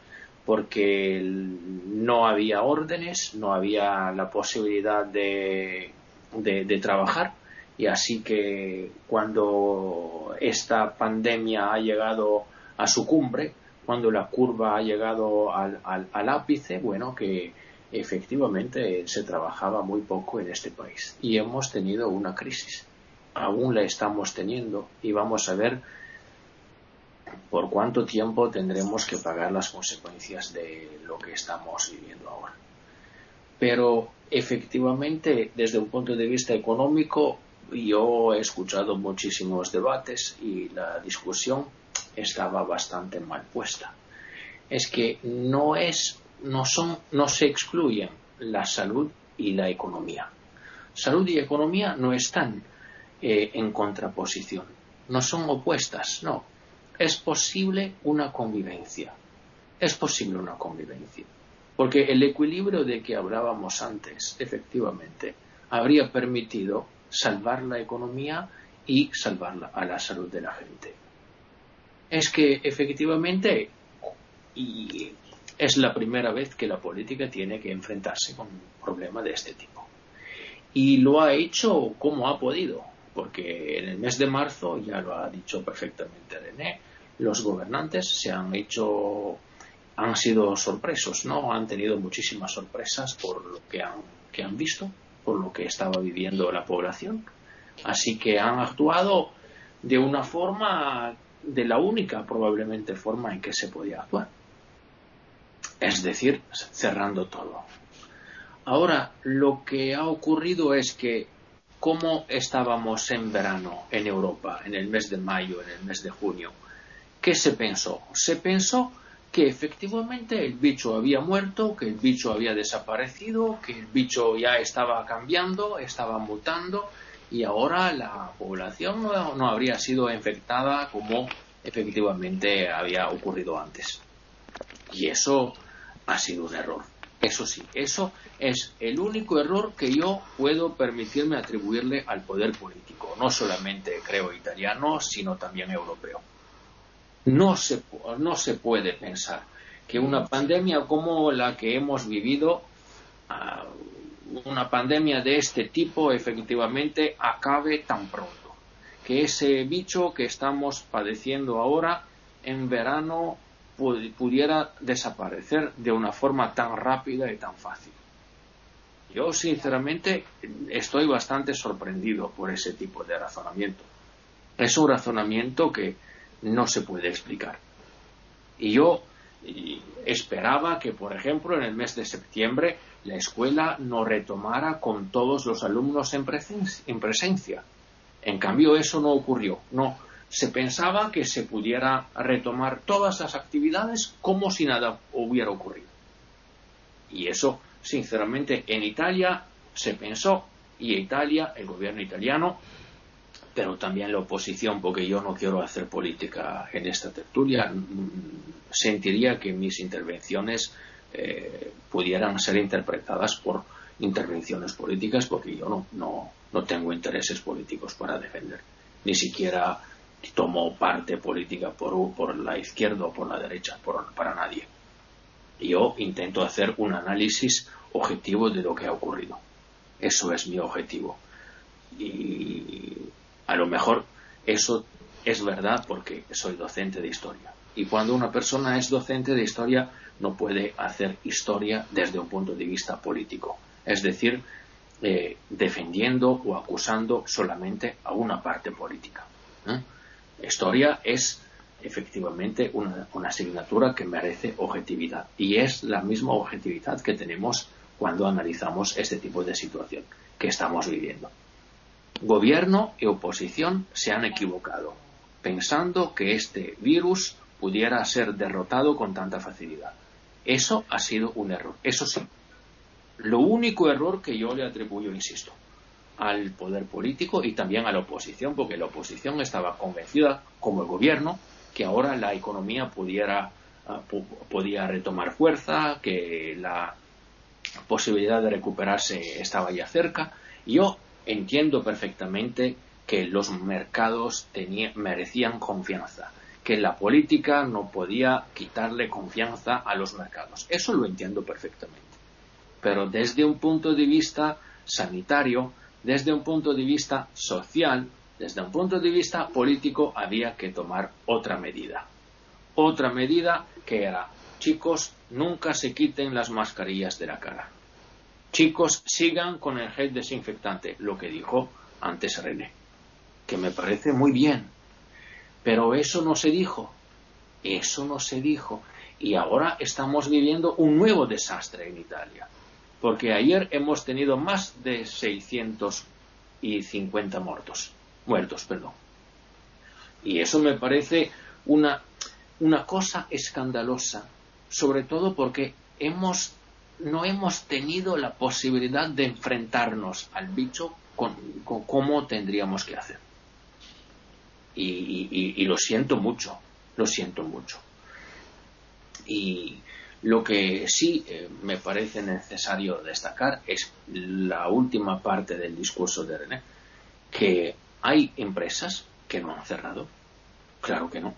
porque no había órdenes, no había la posibilidad de de, trabajar y así que cuando esta pandemia ha llegado a su cumbre, cuando la curva ha llegado al, al, ápice, bueno, que efectivamente se trabajaba muy poco en este país y hemos tenido una crisis. Aún la estamos teniendo y vamos a ver por cuánto tiempo tendremos que pagar las consecuencias de lo que estamos viviendo ahora. Pero efectivamente, desde un punto de vista económico, yo he escuchado muchísimos debates y la discusión estaba bastante mal puesta. Es que no es, no son, no se excluyen la salud y la economía. Salud y economía no están eh, en contraposición, no son opuestas, no. Es posible una convivencia. Es posible una convivencia. Porque el equilibrio de que hablábamos antes, efectivamente, habría permitido salvar la economía y salvar a la salud de la gente. Es que efectivamente y es la primera vez que la política tiene que enfrentarse con un problema de este tipo. Y lo ha hecho como ha podido, porque en el mes de marzo, ya lo ha dicho perfectamente René, los gobernantes se han hecho, han sido sorpresos, ¿no? Han tenido muchísimas sorpresas por lo que han, que han visto, por lo que estaba viviendo la población. Así que han actuado de una forma, de la única probablemente forma en que se podía actuar es decir, cerrando todo. Ahora, lo que ha ocurrido es que, como estábamos en verano en Europa, en el mes de mayo, en el mes de junio, ¿qué se pensó? Se pensó que efectivamente el bicho había muerto, que el bicho había desaparecido, que el bicho ya estaba cambiando, estaba mutando y ahora la población no, habría sido infectada como efectivamente había ocurrido antes. Y eso ha sido un error. Eso sí, eso es el único error que yo puedo permitirme atribuirle al poder político, no solamente creo italiano, sino también europeo. No se, no se puede pensar que una pandemia como la que hemos vivido, ah, una pandemia de este tipo, efectivamente acabe tan pronto. Que ese bicho que estamos padeciendo ahora en verano pudiera desaparecer de una forma tan rápida y tan fácil. Yo, sinceramente, estoy bastante sorprendido por ese tipo de razonamiento. Es un razonamiento que no se puede explicar. Y yo esperaba que, por ejemplo, en el mes de septiembre la escuela no retomara con todos los alumnos en presencia. En cambio, eso no ocurrió. No, se pensaba que se pudiera retomar todas las actividades como si nada hubiera ocurrido. Y eso, sinceramente, en Italia se pensó, y Italia, el gobierno italiano, pero también la oposición, porque yo no quiero hacer política en esta tertulia, mm, sentiría que mis intervenciones eh, pudieran ser interpretadas por intervenciones políticas, porque yo no, no, no tengo intereses políticos para defender, ni siquiera tomo parte política por, por la izquierda o por la derecha, para nadie. Yo intento hacer un análisis objetivo de lo que ha ocurrido. Eso es mi objetivo. Y a lo mejor eso es verdad porque soy docente de historia. Y cuando una persona es docente de historia no puede hacer historia desde un punto de vista político. Es decir, eh, defendiendo o acusando solamente a una parte política. ¿eh? Historia es efectivamente una, asignatura que merece objetividad y es la misma objetividad que tenemos cuando analizamos este tipo de situación que estamos viviendo. Gobierno y oposición se han equivocado pensando que este virus pudiera ser derrotado con tanta facilidad. Eso ha sido un error. Eso sí. Lo único error que yo le atribuyo, insisto, al poder político y también a la oposición, porque la oposición estaba convencida, como el gobierno, que ahora la economía pudiera, ah, podía retomar fuerza, que la posibilidad de recuperarse estaba ya cerca. Yo entiendo perfectamente que los mercados merecían confianza, que la política no podía quitarle confianza a los mercados. Eso lo entiendo perfectamente. Pero desde un punto de vista sanitario, desde un punto de vista social, desde un punto de vista político, había que tomar otra medida. Otra medida que era, chicos, nunca se quiten las mascarillas de la cara. Chicos, sigan con el gel desinfectante, lo que dijo antes René, que me parece muy bien. Pero eso no se dijo. Eso no se dijo. Y ahora estamos viviendo un nuevo desastre en Italia. Porque ayer hemos tenido más de 650 muertos. Muertos, perdón. Y eso me parece una, una cosa escandalosa. Sobre todo porque hemos, no hemos tenido la posibilidad de enfrentarnos al bicho con, cómo tendríamos que hacer. Y, lo siento mucho, lo siento mucho. Y lo que sí eh, me parece necesario destacar es la última parte del discurso de René, que hay empresas que no han cerrado. Claro que no.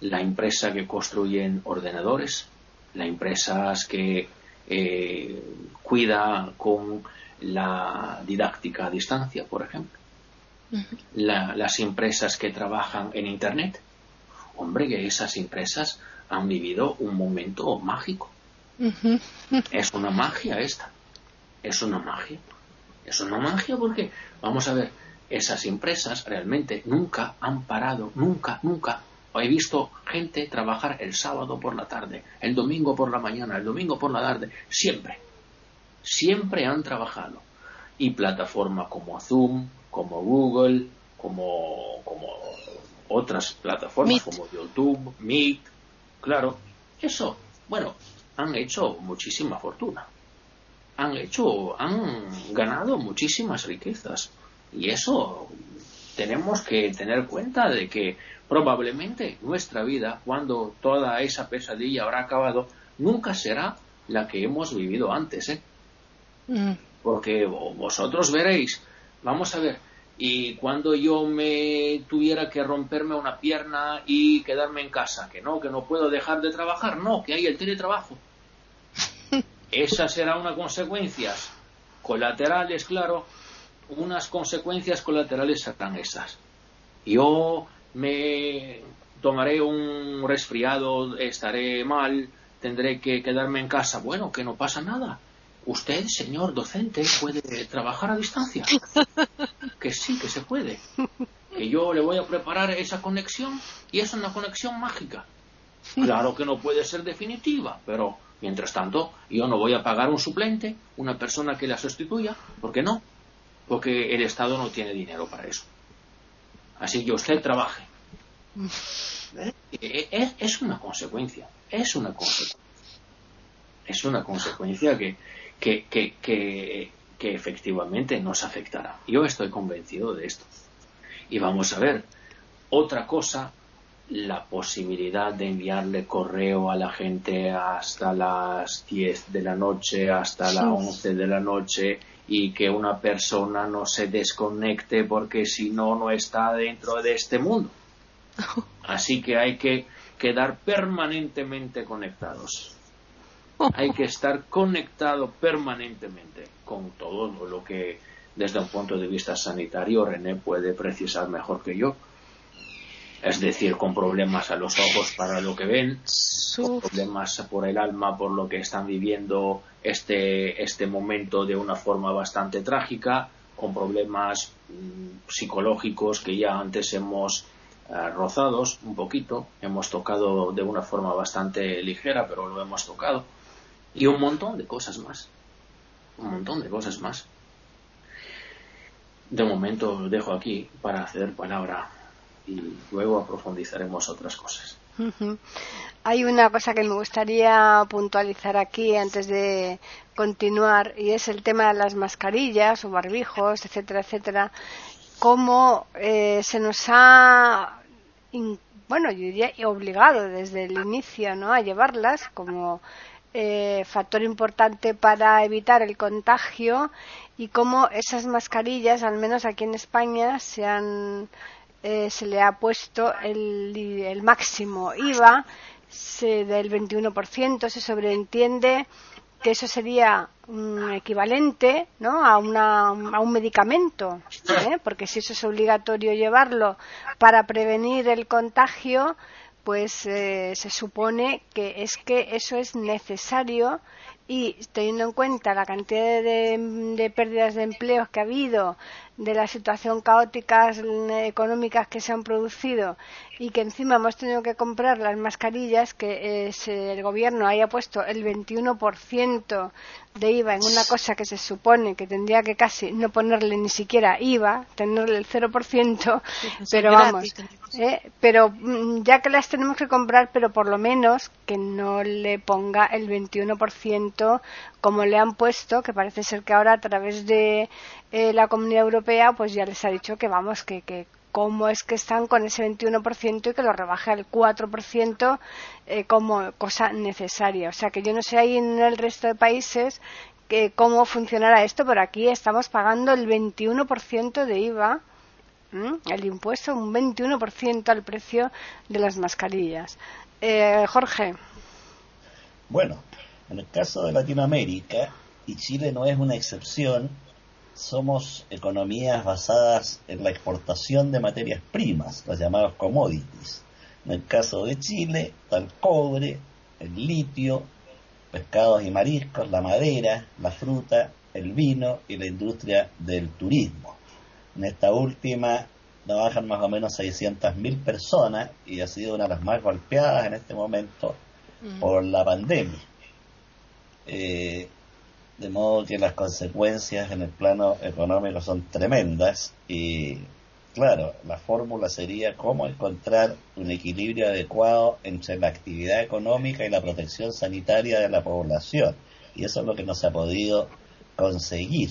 La empresa que construyen ordenadores, la empresa que eh, cuida con la didáctica a distancia, por ejemplo las empresas que trabajan en Internet. Hombre, que esas empresas han vivido un momento mágico. Es una magia esta. Es una magia. Es una magia porque, vamos a ver, esas empresas realmente nunca han parado, nunca, nunca. He visto gente trabajar el sábado por la tarde, el domingo por la mañana, el domingo por la tarde, siempre. Siempre han trabajado. Y plataformas como Zoom, como Google, como, como otras plataformas como YouTube, Meet, claro, eso, bueno, han hecho muchísima fortuna, han hecho, han ganado muchísimas riquezas y eso tenemos que tener cuenta de que probablemente nuestra vida, cuando toda esa pesadilla habrá acabado, nunca será la que hemos vivido antes, ¿eh? Mm. Porque vosotros veréis Vamos a ver, y cuando yo me tuviera que romperme una pierna y quedarme en casa, que no, que no puedo dejar de trabajar, no, que hay el teletrabajo. Esa será una consecuencia colaterales, claro, unas consecuencias colaterales serán esas. Yo me tomaré un resfriado, estaré mal, tendré que quedarme en casa. Bueno, que no pasa nada usted, señor docente, puede trabajar a distancia. Que sí, que se puede. Que yo le voy a preparar esa conexión y es una conexión mágica. Claro que no puede ser definitiva, pero mientras tanto yo no voy a pagar un suplente, una persona que la sustituya, ¿por qué no? Porque el Estado no tiene dinero para eso. Así que usted trabaje. ¿Eh? Es, es una consecuencia, es una consecuencia. Es una consecuencia que, que, que, que, efectivamente nos afectará. Yo estoy convencido de esto. Y vamos a ver, otra cosa, la posibilidad de enviarle correo a la gente hasta las 10 de la noche, hasta las 11 de la noche y que una persona no se desconecte porque si no, no está dentro de este mundo. Así que hay que quedar permanentemente conectados. Hay que estar conectado permanentemente con todo lo que desde un punto de vista sanitario René puede precisar mejor que yo. Es decir, con problemas a los ojos para lo que ven, con problemas por el alma por lo que están viviendo este, este momento de una forma bastante trágica, con problemas mm, psicológicos que ya antes hemos eh, rozados un poquito, hemos tocado de una forma bastante ligera, pero lo hemos tocado y un montón de cosas más. Un montón de cosas más. De momento os dejo aquí para hacer palabra y luego profundizaremos otras cosas. Hay una cosa que me gustaría puntualizar aquí antes de continuar y es el tema de las mascarillas o barbijos, etcétera, etcétera. Cómo eh, se nos ha, bueno, yo diría obligado desde el inicio, ¿no? A llevarlas como eh, factor importante para evitar el contagio y cómo esas mascarillas, al menos aquí en España, se, han, eh, se le ha puesto el, el máximo IVA se, del 21%. Se sobreentiende que eso sería equivalente ¿no? a, una, a un medicamento, ¿eh? porque si eso es obligatorio llevarlo para prevenir el contagio, pues eh, se supone que es que eso es necesario y teniendo en cuenta la cantidad de, pérdidas de empleos que ha habido, de la situación caóticas económicas que se han producido y que encima hemos tenido que comprar las mascarillas, que el gobierno haya puesto el 21% de IVA en una cosa que se supone que tendría que casi no ponerle ni siquiera IVA, tenerle el 0%, pero vamos, ¿eh? pero mm, ya que las tenemos que comprar, pero por lo menos que no le ponga el 21% como le han puesto, que parece ser que ahora a través de eh, la Comunidad Europea pues ya les ha dicho que vamos, que, que cómo es que están con ese 21% y que lo rebaje al 4% eh, como cosa necesaria. O sea que yo no sé ahí en el resto de países que, cómo funcionará esto, pero aquí estamos pagando el 21% de IVA, el impuesto, un 21% al precio de las mascarillas. Eh, Jorge. Bueno, en el caso de Latinoamérica, y Chile no es una excepción, somos economías basadas en la exportación de materias primas, las llamadas commodities. En el caso de Chile, está el cobre, el litio, pescados y mariscos, la madera, la fruta, el vino y la industria del turismo. En esta última trabajan más o menos 600.000 personas y ha sido una de las más golpeadas en este momento mm. por la pandemia. Eh, de modo que las consecuencias en el plano económico son tremendas y claro, la fórmula sería cómo encontrar un equilibrio adecuado entre la actividad económica y la protección sanitaria de la población y eso es lo que no se ha podido conseguir.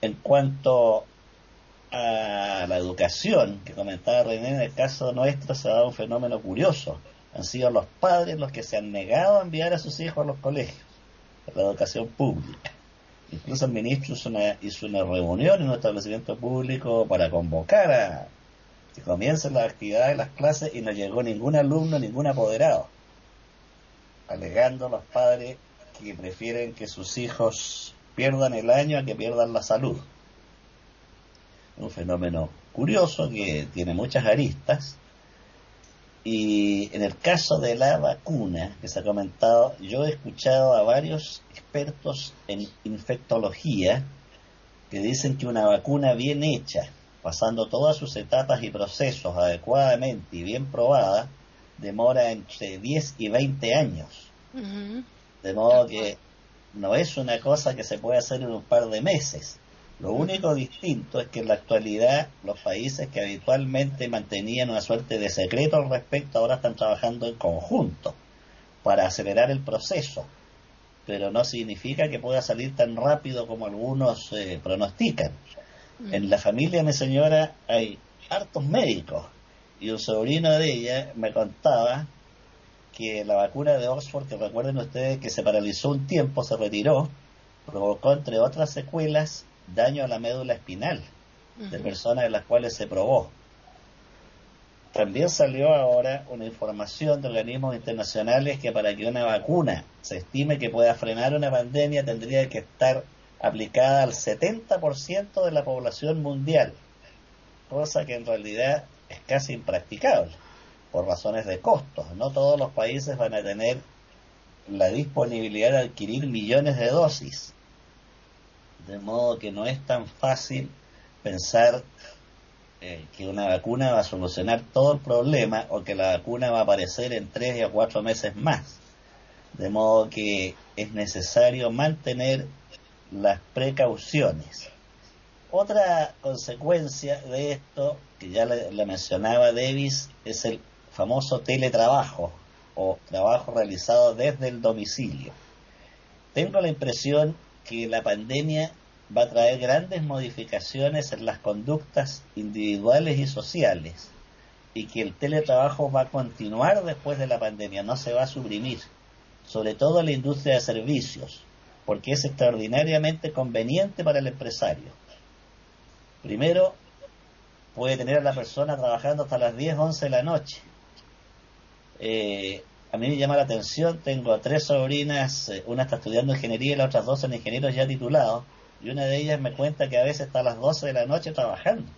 En cuanto a la educación que comentaba René, en el caso nuestro se ha dado un fenómeno curioso. Han sido los padres los que se han negado a enviar a sus hijos a los colegios la educación pública. Incluso el ministro hizo una, reunión en un establecimiento público para convocar a que comiencen las actividades de las clases y no llegó ningún alumno, ningún apoderado, alegando los padres que prefieren que sus hijos pierdan el año a que pierdan la salud. Un fenómeno curioso que tiene muchas aristas y en el caso de la vacuna que se ha comentado, yo he escuchado a varios expertos en infectología que dicen que una vacuna bien hecha, pasando todas sus etapas y procesos adecuadamente y bien probada, demora entre 10 y 20 años. De modo que no es una cosa que se puede hacer en un par de meses. Lo único distinto es que en la actualidad los países que habitualmente mantenían una suerte de secreto al respecto ahora están trabajando en conjunto para acelerar el proceso, pero no significa que pueda salir tan rápido como algunos eh, pronostican. Mm. En la familia de mi señora hay hartos médicos y un sobrino de ella me contaba que la vacuna de Oxford, que recuerden ustedes que se paralizó un tiempo, se retiró, provocó entre otras secuelas daño a la médula espinal de personas en las cuales se probó. También salió ahora una información de organismos internacionales que para que una vacuna se estime que pueda frenar una pandemia tendría que estar aplicada al 70% de la población mundial, cosa que en realidad es casi impracticable por razones de costos. No todos los países van a tener la disponibilidad de adquirir millones de dosis de modo que no es tan fácil pensar eh, que una vacuna va a solucionar todo el problema o que la vacuna va a aparecer en tres o cuatro meses más. De modo que es necesario mantener las precauciones. Otra consecuencia de esto, que ya le, mencionaba Davis, es el famoso teletrabajo o trabajo realizado desde el domicilio. Tengo la impresión que la pandemia va a traer grandes modificaciones en las conductas individuales y sociales y que el teletrabajo va a continuar después de la pandemia, no se va a suprimir, sobre todo en la industria de servicios, porque es extraordinariamente conveniente para el empresario. Primero, puede tener a la persona trabajando hasta las 10, 11 de la noche. Eh, a mí me llama la atención, tengo tres sobrinas, eh, una está estudiando ingeniería y las otras dos son ingenieros ya titulados, y una de ellas me cuenta que a veces está a las 12 de la noche trabajando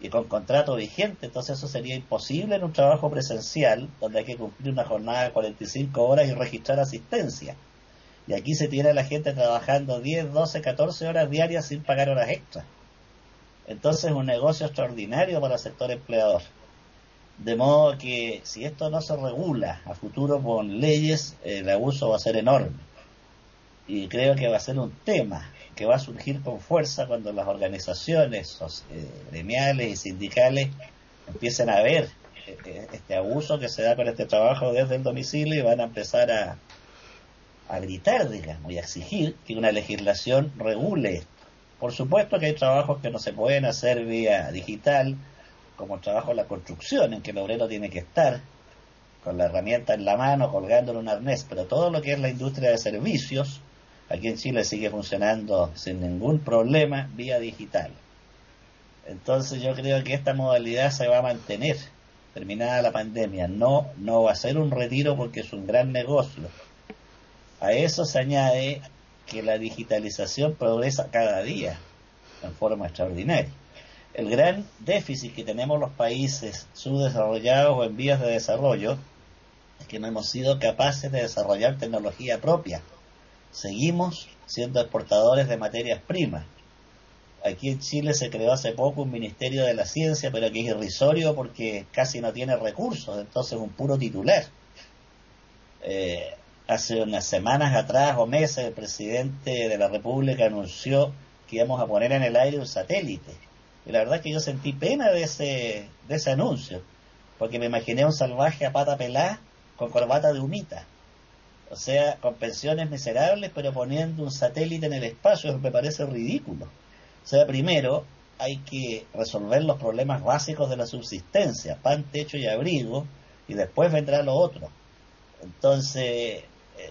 y con contrato vigente, entonces eso sería imposible en un trabajo presencial donde hay que cumplir una jornada de 45 horas y registrar asistencia. Y aquí se tiene a la gente trabajando 10, 12, 14 horas diarias sin pagar horas extras. Entonces es un negocio extraordinario para el sector empleador. De modo que si esto no se regula a futuro con leyes, el abuso va a ser enorme. Y creo que va a ser un tema que va a surgir con fuerza cuando las organizaciones eh, gremiales y sindicales empiecen a ver eh, eh, este abuso que se da con este trabajo desde el domicilio y van a empezar a, a gritar, digamos, y a exigir que una legislación regule esto. Por supuesto que hay trabajos que no se pueden hacer vía digital, como trabajo en la construcción, en que el obrero tiene que estar con la herramienta en la mano, colgándole un arnés, pero todo lo que es la industria de servicios, aquí en Chile sigue funcionando sin ningún problema vía digital. Entonces yo creo que esta modalidad se va a mantener terminada la pandemia. No, no va a ser un retiro porque es un gran negocio. A eso se añade que la digitalización progresa cada día en forma extraordinaria. El gran déficit que tenemos los países subdesarrollados o en vías de desarrollo es que no hemos sido capaces de desarrollar tecnología propia seguimos siendo exportadores de materias primas. Aquí en Chile se creó hace poco un Ministerio de la Ciencia, pero que es irrisorio porque casi no tiene recursos, entonces un puro titular. Eh, hace unas semanas atrás o meses el presidente de la República anunció que íbamos a poner en el aire un satélite. Y la verdad es que yo sentí pena de ese, de ese anuncio, porque me imaginé un salvaje a pata pelada con corbata de humita o sea, con pensiones miserables, pero poniendo un satélite en el espacio, eso me parece ridículo. O sea, primero hay que resolver los problemas básicos de la subsistencia, pan, techo y abrigo, y después vendrá lo otro. Entonces,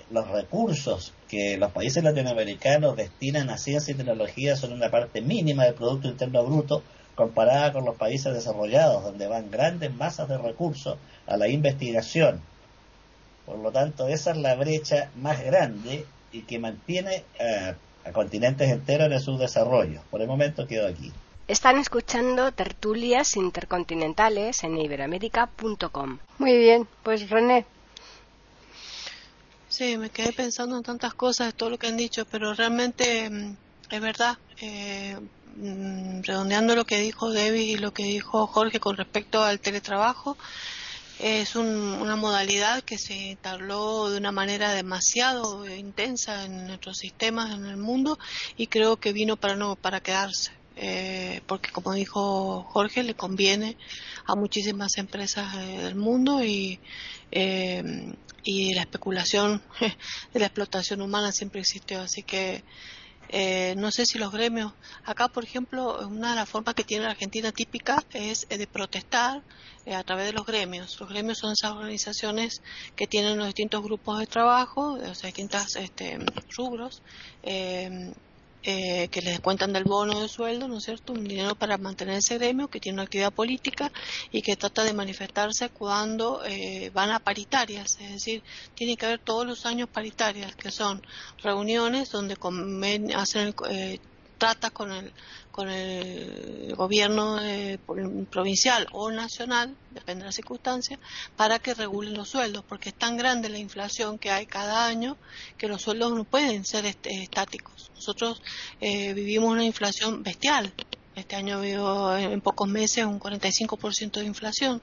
los recursos que los países latinoamericanos destinan a ciencia y tecnología son una parte mínima del Producto Interno Bruto comparada con los países desarrollados, donde van grandes masas de recursos a la investigación, por lo tanto, esa es la brecha más grande y que mantiene a, continentes enteros en su desarrollo. Por el momento quedo aquí. Están escuchando tertulias intercontinentales en iberoamérica.com. Muy bien, pues René. Sí, me quedé pensando en tantas cosas todo lo que han dicho, pero realmente mm, es verdad. Eh, mm, redondeando lo que dijo David y lo que dijo Jorge con respecto al teletrabajo, es una modalidad que se instaló de una manera demasiado intensa en nuestros sistemas en el mundo y creo que vino para no para quedarse eh, porque como dijo Jorge le conviene a muchísimas empresas eh, del mundo y eh, y la especulación de la explotación humana siempre existió así que eh, no sé si los gremios, acá por ejemplo, una de las formas que tiene la Argentina típica es eh, de protestar eh, a través de los gremios. Los gremios son esas organizaciones que tienen los distintos grupos de trabajo, o sea, distintos este, rubros, eh, que les cuentan del bono de sueldo, ¿no es cierto? Un dinero para mantener ese gremio que tiene una actividad política y que trata de manifestarse cuando eh, van a paritarias, es decir, tiene que haber todos los años paritarias, que son reuniones donde hacen eh, con el, con el gobierno eh, provincial o nacional, depende de la circunstancia, para que regulen los sueldos, porque es tan grande la inflación que hay cada año que los sueldos no pueden ser este, estáticos. Nosotros eh, vivimos una inflación bestial. Este año habido en pocos meses un 45% de inflación.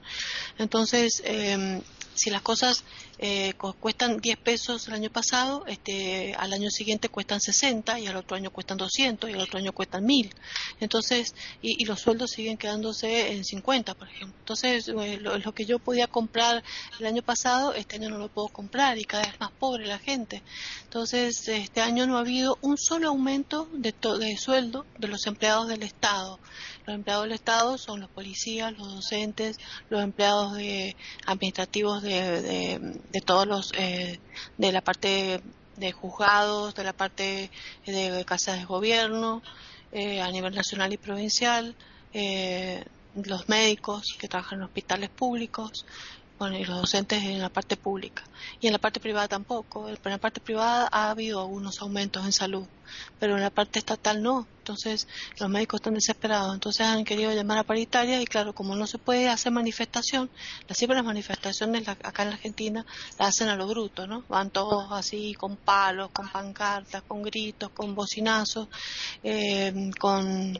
Entonces, eh, si las cosas eh, cuestan 10 pesos el año pasado, este, al año siguiente cuestan 60 y al otro año cuestan 200 y al otro año cuestan 1000. Entonces, y, los sueldos siguen quedándose en 50, por ejemplo. Entonces, eh, lo, que yo podía comprar el año pasado, este año no lo puedo comprar y cada vez más pobre la gente. Entonces, este año no ha habido un solo aumento de, de sueldo de los empleados del Estado. Los empleados del Estado son los policías, los docentes, los empleados de, administrativos de, de, todos los, eh, de la parte de juzgados, de la parte de casas de gobierno, eh, a nivel nacional y provincial, eh, los médicos que trabajan en hospitales públicos, bueno, y los docentes en la parte pública. Y en la parte privada tampoco. En la parte privada ha habido algunos aumentos en salud, pero en la parte estatal no. Entonces los médicos están desesperados, entonces han querido llamar a paritaria y claro, como no se puede hacer manifestación, las siempre las manifestaciones acá en la Argentina las hacen a lo bruto, ¿no? Van todos así con palos, con pancartas, con gritos, con bocinazos, eh, con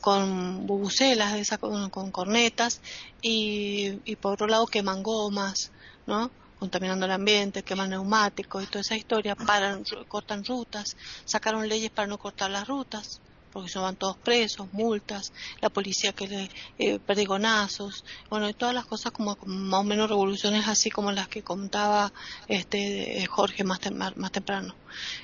con bubucelas, con, con, cornetas y, y por otro lado queman gomas, ¿no? contaminando el ambiente, queman neumáticos y toda esa historia, paran, cortan rutas, sacaron leyes para no cortar las rutas, porque se van todos presos, multas, la policía que le eh, perdigonazos, bueno, y todas las cosas como, más o menos revoluciones así como las que contaba este Jorge más, más temprano.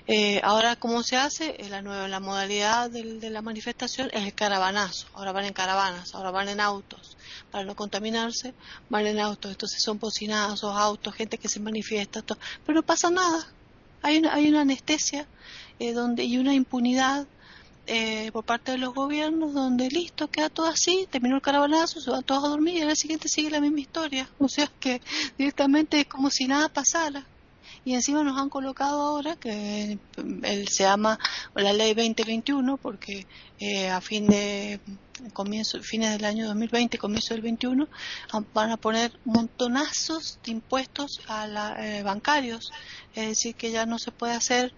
Eh, ahora, ¿cómo se hace? Eh, la nueva la modalidad de la manifestación es el caravanazo. Ahora van en caravanas, ahora van en autos. Para no contaminarse, van en autos. Entonces son bocinazos, autos, gente que se manifiesta, todo. pero no pasa nada. Hay una, hay una anestesia eh, donde y una impunidad eh, por parte de los gobiernos donde listo, queda todo así, terminó el caravanazo, se van todos a dormir y al siguiente sigue la misma historia. O sea que directamente es como si nada pasara. Y encima nos han colocado ahora que él se llama la ley 2021 porque eh, a fin de comienzo fines del año 2020 comienzo del 21 van a poner montonazos de impuestos a la, eh, bancarios es decir que ya no se puede hacer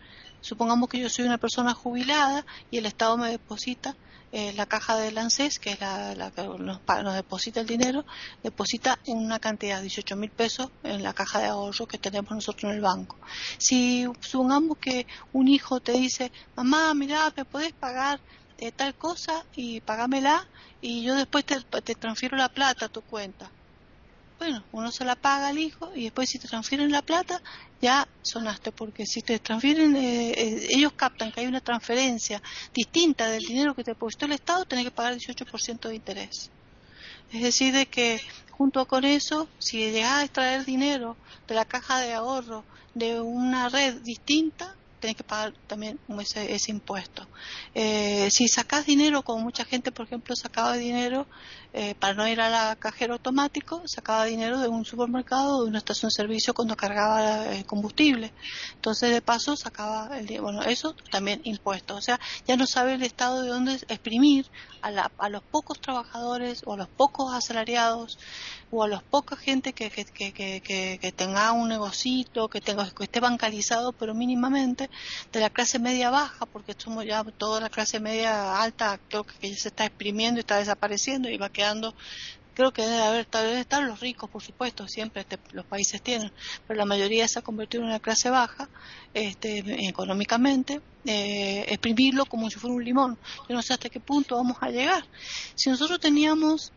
Supongamos que yo soy una persona jubilada y el Estado me deposita eh, la caja del ANSES, que es la, que nos, deposita el dinero, deposita una cantidad de 18 mil pesos en la caja de ahorro que tenemos nosotros en el banco. Si supongamos que un hijo te dice, mamá, mira, ¿me podés pagar eh, tal cosa y pagámela y yo después te transfiero la plata a tu cuenta? Bueno, uno se la paga al hijo y después si te transfieren la plata, ya sonaste, porque si te transfieren, eh, eh, ellos captan que hay una transferencia distinta del dinero que te puesto el Estado, tenés que pagar 18% de interés. Es decir, de que junto con eso, si llegas a extraer dinero de la caja de ahorro de una red distinta, tenés que pagar también ese, ese impuesto. Eh, si sacas dinero, como mucha gente, por ejemplo, sacaba dinero eh, para no ir a la cajero automático, sacaba dinero de un supermercado o de una estación de servicio cuando cargaba eh, combustible. Entonces, de paso, sacaba el Bueno, eso también impuesto. O sea, ya no sabe el Estado de dónde exprimir a, la, a los pocos trabajadores o a los pocos asalariados o a los poca gente que, que, que, que, tenga un negocito, que, tenga, que esté bancarizado, pero mínimamente, de la clase media baja, porque somos ya toda la clase media alta, creo que ya se está exprimiendo y está desapareciendo y va quedando creo que debe haber, tal vez estar los ricos, por supuesto, siempre este, los países tienen, pero la mayoría se ha convertido en una clase baja, este, económicamente, eh, exprimirlo como si fuera un limón. Yo no sé hasta qué punto vamos a llegar. Si nosotros teníamos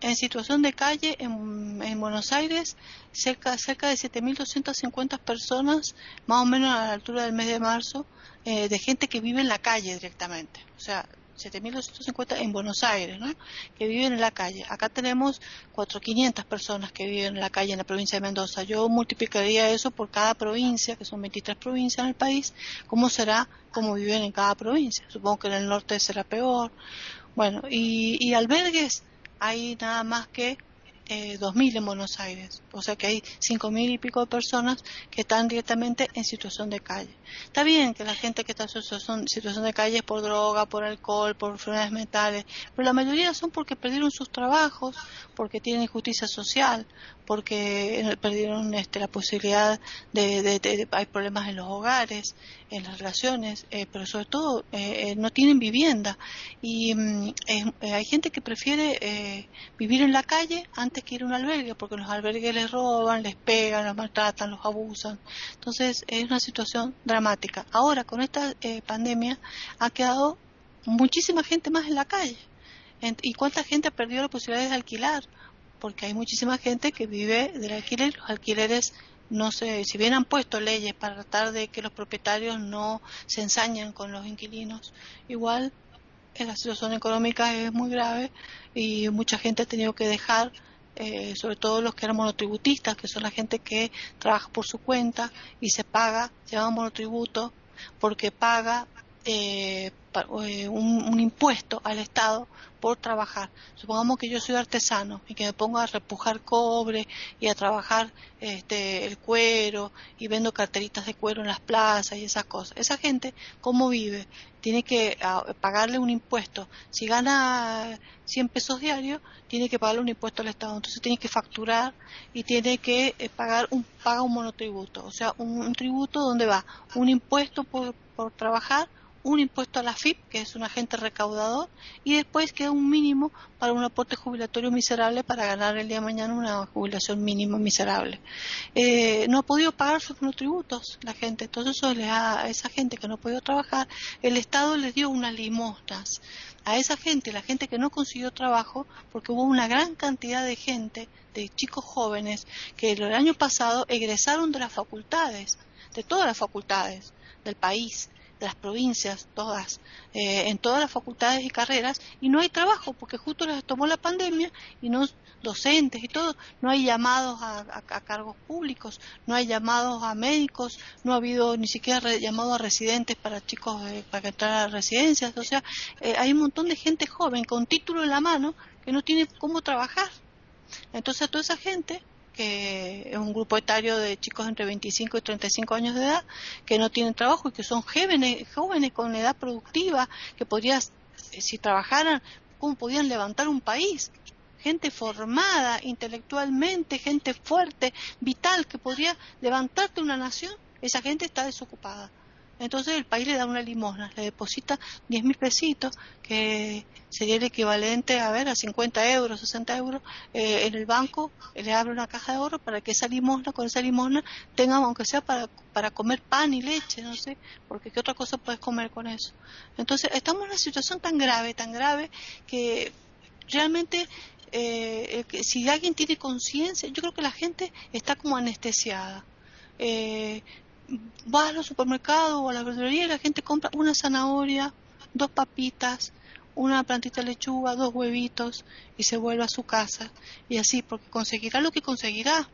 en situación de calle en, en Buenos Aires cerca, cerca de 7.250 personas, más o menos a la altura del mes de marzo, eh, de gente que vive en la calle directamente. O sea, 7.250 en Buenos Aires, ¿no? que viven en la calle. Acá tenemos 4.500 personas que viven en la calle en la provincia de Mendoza. Yo multiplicaría eso por cada provincia, que son 23 provincias en el país, ¿cómo será cómo viven en cada provincia? Supongo que en el norte será peor. Bueno, y, y albergues hay nada más que eh, 2.000 en Buenos Aires. O sea que hay 5.000 y pico de personas que están directamente en situación de calle. Está bien que la gente que está en situación de calle es por droga, por alcohol, por enfermedades mentales, pero la mayoría son porque perdieron sus trabajos, porque tienen injusticia social, porque eh, perdieron este, la posibilidad de, hay problemas en los hogares, en las relaciones, eh, pero sobre todo eh, no tienen vivienda y mm, hay gente que prefiere vivir en la calle antes que ir a un albergue, porque los albergues les roban, les pegan, los maltratan, los abusan. Entonces es una situación dramática. Ahora con esta pandemia ha quedado muchísima gente más en la calle. ¿Y cuánta gente ha perdido la posibilidad de alquilar? Porque hay muchísima gente que vive del alquiler. Los alquileres no sé, si bien han puesto leyes para tratar de que los propietarios no se ensañen con los inquilinos, igual la situación económica es muy grave y mucha gente ha tenido que dejar, eh, sobre todo los que eran monotributistas, que son la gente que trabaja por su cuenta y se paga, se llama monotributo, porque paga eh, eh, un, impuesto al Estado por trabajar. Supongamos que yo soy artesano y que me pongo a repujar cobre y a trabajar este, el cuero y vendo carteritas de cuero en las plazas y esas cosas. Esa gente, ¿cómo vive? Tiene que ah, pagarle un impuesto. Si gana 100 pesos diarios, tiene que pagarle un impuesto al Estado. Entonces tiene que facturar y tiene que eh, pagar un, paga un monotributo. O sea, un, tributo donde va un impuesto por, por trabajar, un impuesto a la FIP, que es un agente recaudador, y después queda un mínimo para un aporte jubilatorio miserable para ganar el día de mañana una jubilación mínima miserable. Eh, no ha podido pagar sus tributos la gente, entonces eso a esa gente que no ha podido trabajar, el Estado les dio unas limosnas. A esa gente, la gente que no consiguió trabajo, porque hubo una gran cantidad de gente, de chicos jóvenes, que el año pasado egresaron de las facultades, de todas las facultades del país las provincias, todas, eh, en todas las facultades y carreras, y no hay trabajo porque justo les tomó la pandemia y no docentes y todo, no hay llamados a, cargos públicos, no hay llamados a médicos, no ha habido ni siquiera llamado a residentes para chicos eh, para entrar a residencias, o sea, eh, hay un montón de gente joven con título en la mano que no tiene cómo trabajar. Entonces a toda esa gente que es un grupo etario de chicos entre 25 y 35 años de edad que no tienen trabajo y que son jóvenes, jóvenes con edad productiva, que podrían, si trabajaran, ¿cómo podían levantar un país? Gente formada intelectualmente, gente fuerte, vital, que podría levantarte una nación, esa gente está desocupada. Entonces el país le da una limosna, le deposita 10 mil pesitos, que sería el equivalente a ver a 50 euros, 60 euros, eh, en el banco le abre una caja de oro para que esa limosna, con esa limosna, tenga, aunque sea para, para comer pan y leche, no sé, porque qué otra cosa puedes comer con eso. Entonces estamos en una situación tan grave, tan grave, que realmente eh, si alguien tiene conciencia, yo creo que la gente está como anestesiada. Eh, vas al supermercado o a la verdulería y la gente compra una zanahoria, dos papitas, una plantita de lechuga, dos huevitos y se vuelve a su casa. Y así, porque conseguirá lo que conseguirá.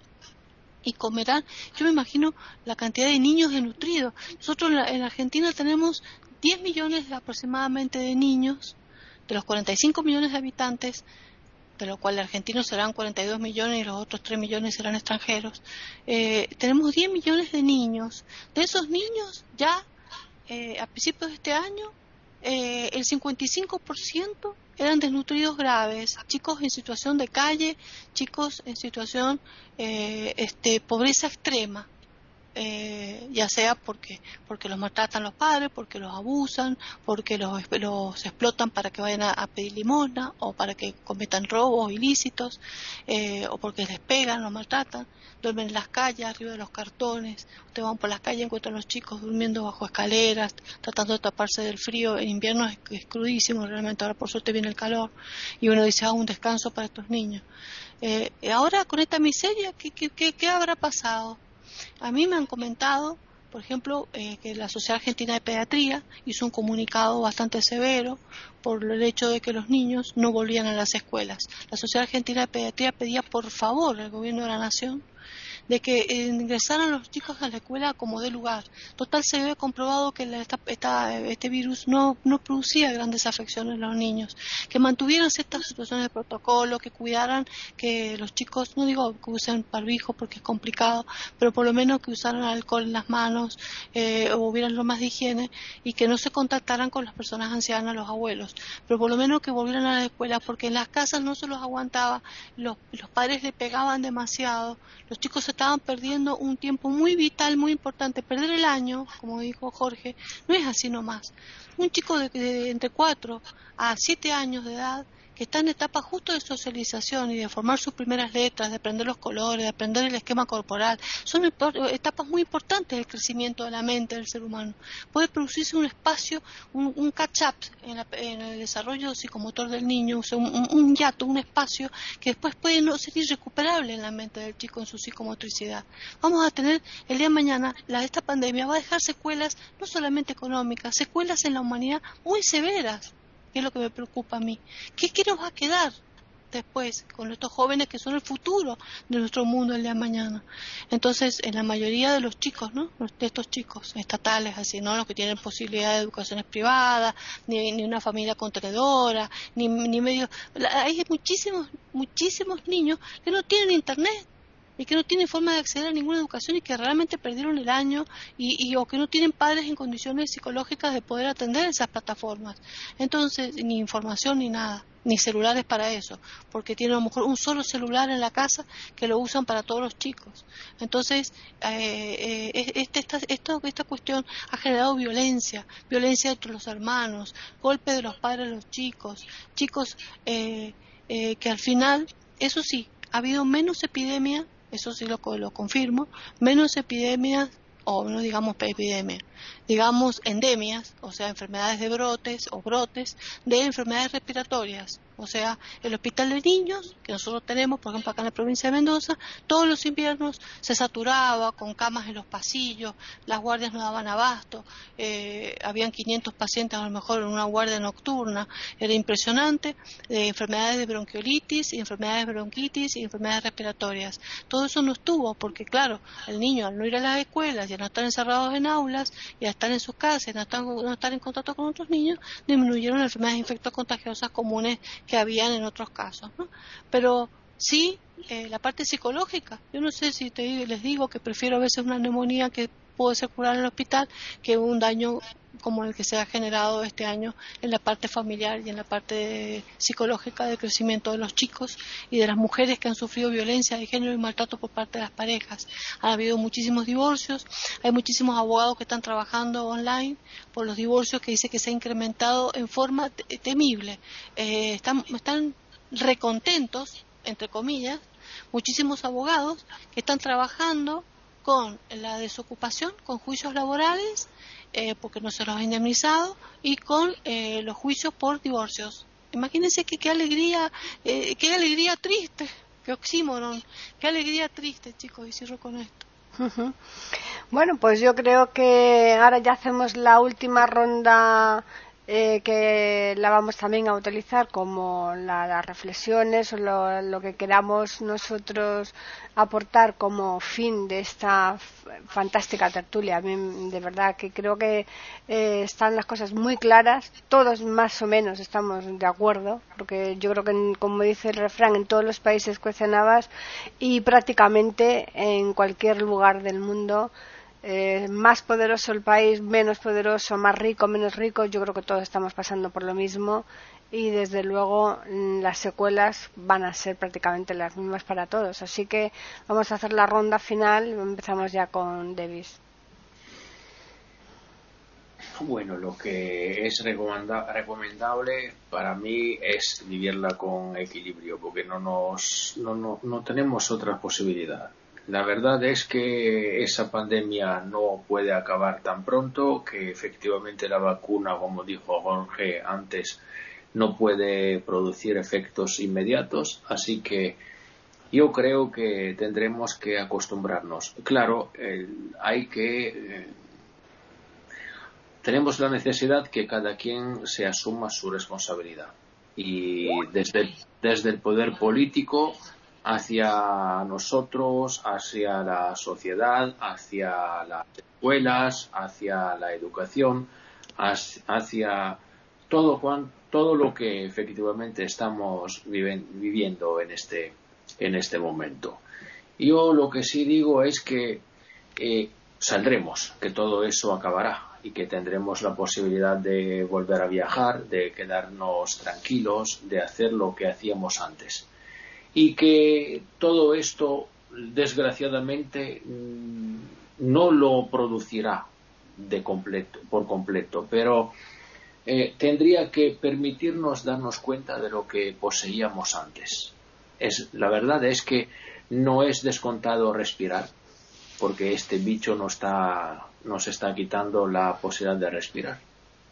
Y comerán, yo me imagino la cantidad de niños desnutridos. Nosotros en Argentina tenemos 10 millones aproximadamente de niños, de los 45 millones de habitantes, de lo cual argentinos serán 42 millones y los otros 3 millones serán extranjeros. Eh, tenemos 10 millones de niños. De esos niños, ya eh, a principios de este año, eh, el 55% eran desnutridos graves, chicos en situación de calle, chicos en situación de este, pobreza extrema. Eh, ya sea porque, porque los maltratan los padres, porque los abusan, porque los, los explotan para que vayan a, pedir limosna o para que cometan robos ilícitos eh, o porque les pegan, los maltratan, duermen en las calles, arriba de los cartones, ustedes van por las calles encuentran a los chicos durmiendo bajo escaleras, tratando de taparse del frío, en invierno es, crudísimo, realmente ahora por suerte viene el calor y uno dice, ah, un descanso para estos niños. Eh, ahora con esta miseria, ¿qué, qué, qué habrá pasado? A mí me han comentado, por ejemplo, eh, que la Sociedad Argentina de Pediatría hizo un comunicado bastante severo por el hecho de que los niños no volvían a las escuelas. La Sociedad Argentina de Pediatría pedía por favor al gobierno de la nación de que ingresaran los chicos a la escuela como de lugar. Total, se había comprobado que este virus no, no producía grandes afecciones en los niños, que mantuvieran ciertas situaciones de protocolo, que cuidaran que los chicos, no digo que usen barbijo porque es complicado, pero por lo menos que usaran alcohol en las manos eh, o hubieran lo más de higiene y que no se contactaran con las personas ancianas, los abuelos, pero por lo menos que volvieran a la escuela porque en las casas no se los aguantaba, los, los padres le pegaban demasiado, los chicos se estaban perdiendo un tiempo muy vital, muy importante. Perder el año, como dijo Jorge, no es así nomás. Un chico de, entre 4 a 7 años de edad que está en etapa justo de socialización y de formar sus primeras letras, de aprender los colores, de aprender el esquema corporal, son etapas muy importantes del crecimiento de la mente del ser humano. Puede producirse un espacio, un, catch-up en, el desarrollo psicomotor del niño, un, un, un espacio que después puede no ser irrecuperable en la mente del chico en su psicomotricidad. Vamos a tener el día de mañana, la, esta pandemia va a dejar secuelas no solamente económicas, secuelas en la humanidad muy severas ¿Qué es lo que me preocupa a mí? ¿Qué, qué nos va a quedar? después con estos jóvenes que son el futuro de nuestro mundo el día de mañana. Entonces, en la mayoría de los chicos, ¿no? De estos chicos estatales, así, ¿no? Los que tienen posibilidad de educaciones privadas, ni, ni una familia contenedora, ni, ni medio... Hay muchísimos, muchísimos niños que no tienen internet y que no tienen forma de acceder a ninguna educación y que realmente perdieron el año y, o que no tienen padres en condiciones psicológicas de poder atender esas plataformas. Entonces, ni información ni nada, ni celulares para eso, porque tienen a lo mejor un solo celular en la casa que lo usan para todos los chicos. Entonces, eh, eh, este, esta, esta, cuestión ha generado violencia, violencia entre los hermanos, golpe de los padres a los chicos, chicos eh, que al final, eso sí, ha habido menos epidemia eso sí lo, lo confirmo, menos epidemias o no digamos epidemias, digamos endemias, o sea, enfermedades de brotes o brotes de enfermedades respiratorias. O sea, el hospital de niños que nosotros tenemos, por ejemplo, acá en la provincia de Mendoza, todos los inviernos se saturaba con camas en los pasillos, las guardias no daban abasto, eh, habían 500 pacientes a lo mejor en una guardia nocturna, era impresionante, de enfermedades de bronquiolitis enfermedades de bronquitis y enfermedades respiratorias. Todo eso no estuvo porque, claro, el niño al no ir a las escuelas y al no estar encerrados en aulas y al estar en sus casas no estar, no en contacto con otros niños, disminuyeron las enfermedades infectocontagiosas comunes que habían en otros casos. ¿no? Pero sí, eh, la parte psicológica. Yo no sé si te, les digo que prefiero a veces una neumonía que puede ser curada en el hospital que un daño como el que se ha generado este año en la parte familiar y en la parte psicológica del crecimiento de los chicos y de las mujeres que han sufrido violencia de género y maltrato por parte de las parejas. Ha habido muchísimos divorcios, hay muchísimos abogados que están trabajando online por los divorcios que dice que se ha incrementado en forma temible. Eh, están, están recontentos, entre comillas, muchísimos abogados que están trabajando con la desocupación, con juicios laborales eh, porque no se los ha indemnizado y con eh, los juicios por divorcios. Imagínense que qué alegría, eh, qué alegría triste, qué oxímoron, qué alegría triste, chicos, y cierro con esto. Bueno, pues yo creo que ahora ya hacemos la última ronda eh, que la vamos también a utilizar como las reflexiones o lo, que queramos nosotros aportar como fin de esta fantástica tertulia. A mí, de verdad, que creo que eh, están las cosas muy claras. Todos más o menos estamos de acuerdo, porque yo creo que, como dice el refrán, en todos los países cuecen y prácticamente en cualquier lugar del mundo eh, más poderoso el país, menos poderoso, más rico, menos rico, yo creo que todos estamos pasando por lo mismo y desde luego mm, las secuelas van a ser prácticamente las mismas para todos. Así que vamos a hacer la ronda final. Empezamos ya con Davis. Bueno, lo que es recomendable para mí es vivirla con equilibrio, porque no, nos, no, no, no tenemos otra posibilidad. La verdad es que esa pandemia no puede acabar tan pronto, que efectivamente la vacuna, como dijo Jorge antes, no puede producir efectos inmediatos, así que yo creo que tendremos que acostumbrarnos. Claro, hay que. Eh, tenemos la necesidad que cada quien se asuma su responsabilidad. Y desde, desde el poder político hacia nosotros, hacia la sociedad, hacia las escuelas, hacia la educación, hacia todo, todo lo que efectivamente estamos viviendo en este, en este momento. Yo lo que sí digo es que eh, saldremos, que todo eso acabará y que tendremos la posibilidad de volver a viajar, de quedarnos tranquilos, de hacer lo que hacíamos antes y que todo esto desgraciadamente mm, no lo producirá de completo, por completo, pero eh, tendría que permitirnos darnos cuenta de lo que poseíamos antes. Es, la verdad es que no es descontado respirar, porque este bicho nos está, nos está quitando la posibilidad de respirar.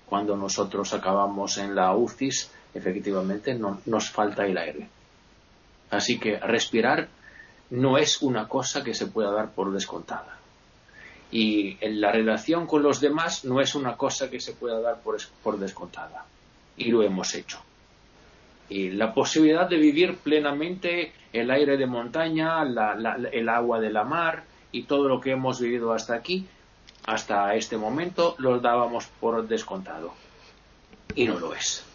Cuando nosotros acabamos en la UCIS, efectivamente no, nos falta el aire. Así que respirar no es una cosa que se pueda dar por descontada. Y en la relación con los demás no es una cosa que se pueda dar por, descontada. Y lo hemos hecho. y la posibilidad de vivir plenamente el aire de montaña, el agua de la mar y todo lo que hemos vivido hasta aquí, hasta este momento, lo dábamos por descontado. Y no lo es.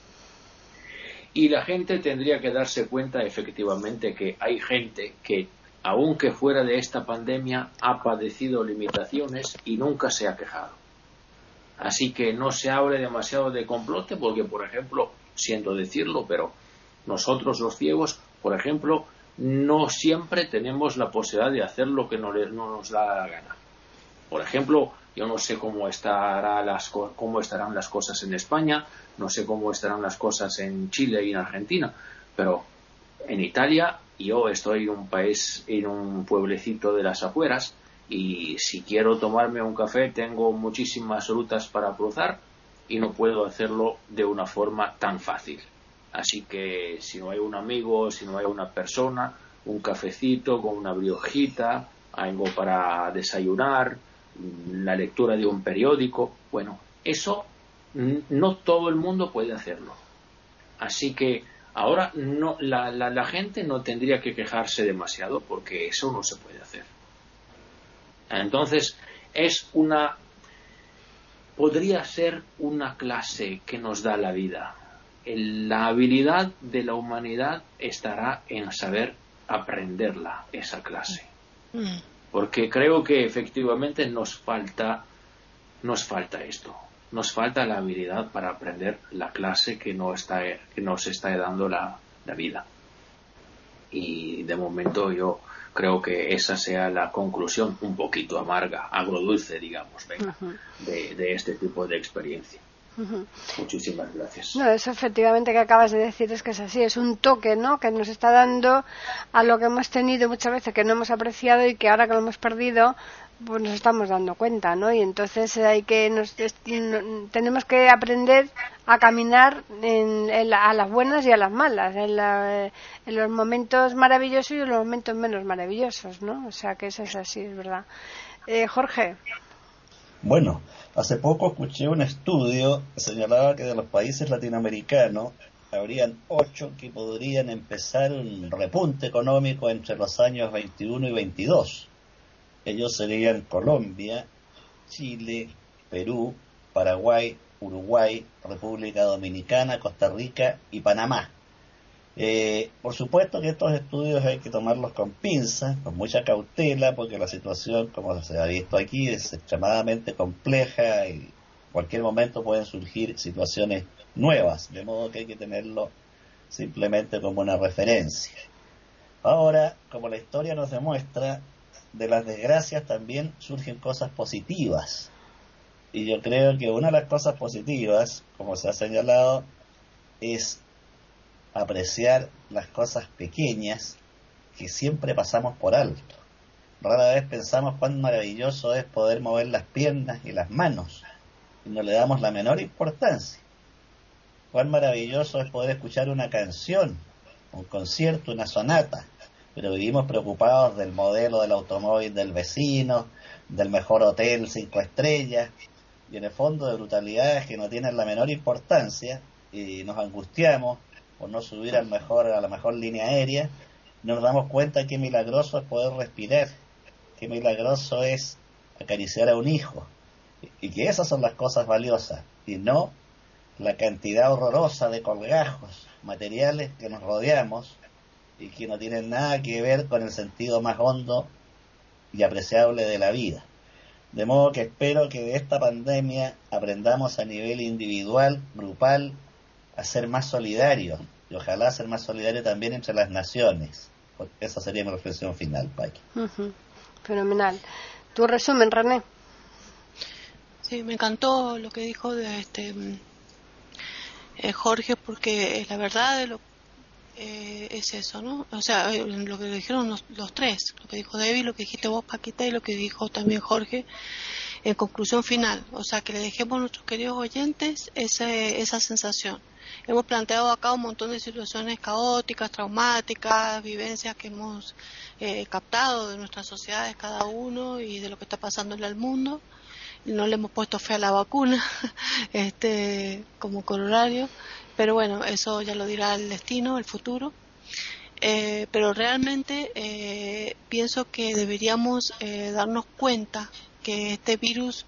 Y la gente tendría que darse cuenta efectivamente que hay gente que, aunque fuera de esta pandemia, ha padecido limitaciones y nunca se ha quejado. Así que no se hable demasiado de complote porque, por ejemplo, siento decirlo, pero nosotros los ciegos, por ejemplo, no siempre tenemos la posibilidad de hacer lo que no, nos da la gana. Por ejemplo, yo no sé cómo, estará las, cómo estarán las cosas en España, no sé cómo estarán las cosas en Chile y en Argentina, pero en Italia yo estoy en un país, en un pueblecito de las afueras, y si quiero tomarme un café tengo muchísimas rutas para cruzar y no puedo hacerlo de una forma tan fácil. Así que si no hay un amigo, si no hay una persona, un cafecito con una briojita, algo para desayunar, la lectura de un periódico, bueno, eso no todo el mundo puede hacerlo. Así que ahora no, la, la gente no tendría que quejarse demasiado porque eso no se puede hacer. Entonces, es una podría ser una clase que nos da la vida, la habilidad de la humanidad estará en saber aprenderla, esa clase. Mm. Porque creo que efectivamente nos falta, nos falta esto. Nos falta la habilidad para aprender la clase que, no está, que nos está dando la, vida. Y de momento yo creo que esa sea la conclusión un poquito amarga, agrodulce, digamos, de, de este tipo de experiencia. Muchísimas gracias. No, eso efectivamente que acabas de decir es que es así, es un toque, ¿no? Que nos está dando a lo que hemos tenido muchas veces que no hemos apreciado y que ahora que lo hemos perdido, pues nos estamos dando cuenta, ¿no? Y entonces hay que nos, tenemos que aprender a caminar en, a las buenas y a las malas, en, en, los momentos maravillosos y en los momentos menos maravillosos, ¿no? O sea que eso es así, es verdad. Eh, Jorge. Bueno, hace poco escuché un estudio que señalaba que de los países latinoamericanos habrían ocho que podrían empezar un repunte económico entre los años 21 y 22. Ellos serían Colombia, Chile, Perú, Paraguay, Uruguay, República Dominicana, Costa Rica y Panamá. Eh, por supuesto que estos estudios hay que tomarlos con pinzas, con mucha cautela, porque la situación, como se ha visto aquí, es extremadamente compleja y en cualquier momento pueden surgir situaciones nuevas, de modo que hay que tenerlo simplemente como una referencia. Ahora, como la historia nos demuestra, de las desgracias también surgen cosas positivas. Y yo creo que una de las cosas positivas, como se ha señalado, es apreciar las cosas pequeñas que siempre pasamos por alto. Rara vez pensamos cuán maravilloso es poder mover las piernas y las manos y no le damos la menor importancia. Cuán maravilloso es poder escuchar una canción, un concierto, una sonata, pero vivimos preocupados del modelo del automóvil del vecino, del mejor hotel cinco estrellas, y en el fondo de brutalidades que no tienen la menor importancia, y nos angustiamos por no subir al mejor, a la mejor línea aérea, nos damos cuenta que milagroso es poder respirar, que milagroso es acariciar a un hijo, y que esas son las cosas valiosas, y no la cantidad horrorosa de colgajos materiales que nos rodeamos y que no tienen nada que ver con el sentido más hondo y apreciable de la vida. De modo que espero que de esta pandemia aprendamos a nivel individual, grupal, a ser más solidarios y ojalá ser más solidarios también entre las naciones. Esa sería mi reflexión final, Paqui. Fenomenal. ¿Tu resumen, René? Sí, me encantó lo que dijo de este eh, Jorge, porque la verdad de lo eh, es eso, ¿no? O sea, eh, lo que dijeron los, tres, lo que dijo David, lo que dijiste vos, Paquita, y lo que dijo también Jorge, en conclusión final. O sea, que le dejemos a nuestros queridos oyentes esa sensación. Hemos planteado acá un montón de situaciones caóticas, traumáticas, vivencias que hemos eh, captado de nuestras sociedades cada uno y de lo que está pasando en el mundo. No le hemos puesto fe a la vacuna este, como corolario pero bueno, eso ya lo dirá el destino, el futuro. Eh, pero realmente eh, pienso que deberíamos eh, darnos cuenta que este virus,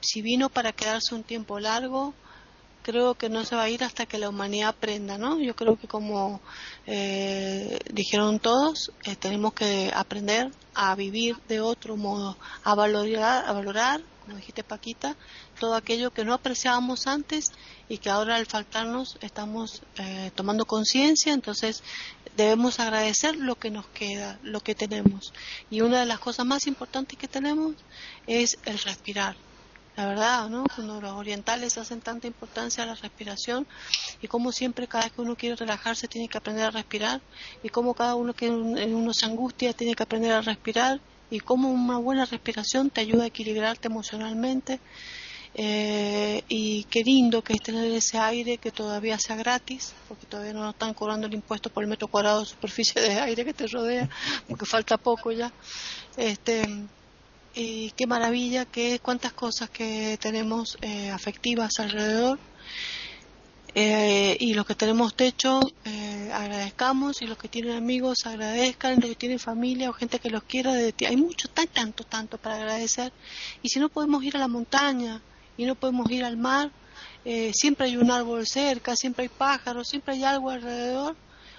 si vino para quedarse un tiempo largo, creo que no se va a ir hasta que la humanidad aprenda, ¿no? Yo creo que como dijeron todos, tenemos que aprender a vivir de otro modo, a valorar, a valorar, como dijiste Paquita, todo aquello que no apreciábamos antes y que ahora al faltarnos estamos tomando conciencia, entonces debemos agradecer lo que nos queda, lo que tenemos. Y una de las cosas más importantes que tenemos es el respirar. La verdad, ¿no? Cuando los orientales hacen tanta importancia a la respiración y como siempre cada vez que uno quiere relajarse tiene que aprender a respirar y como cada uno que uno se angustia tiene que aprender a respirar y como una buena respiración te ayuda a equilibrarte emocionalmente eh, y qué lindo que es tener ese aire que todavía sea gratis, porque todavía no nos están cobrando el impuesto por el metro cuadrado de superficie de aire que te rodea, porque falta poco ya. Este, y qué maravilla, qué cuántas cosas que tenemos eh, afectivas alrededor. Eh, y los que tenemos techo, agradezcamos, y los que tienen amigos, agradezcan, los que tienen familia o gente que los quiera, de hay mucho, tan, tanto, tanto para agradecer. Y si no podemos ir a la montaña, y no podemos ir al mar, eh, siempre hay un árbol cerca, siempre hay pájaros, siempre hay algo alrededor,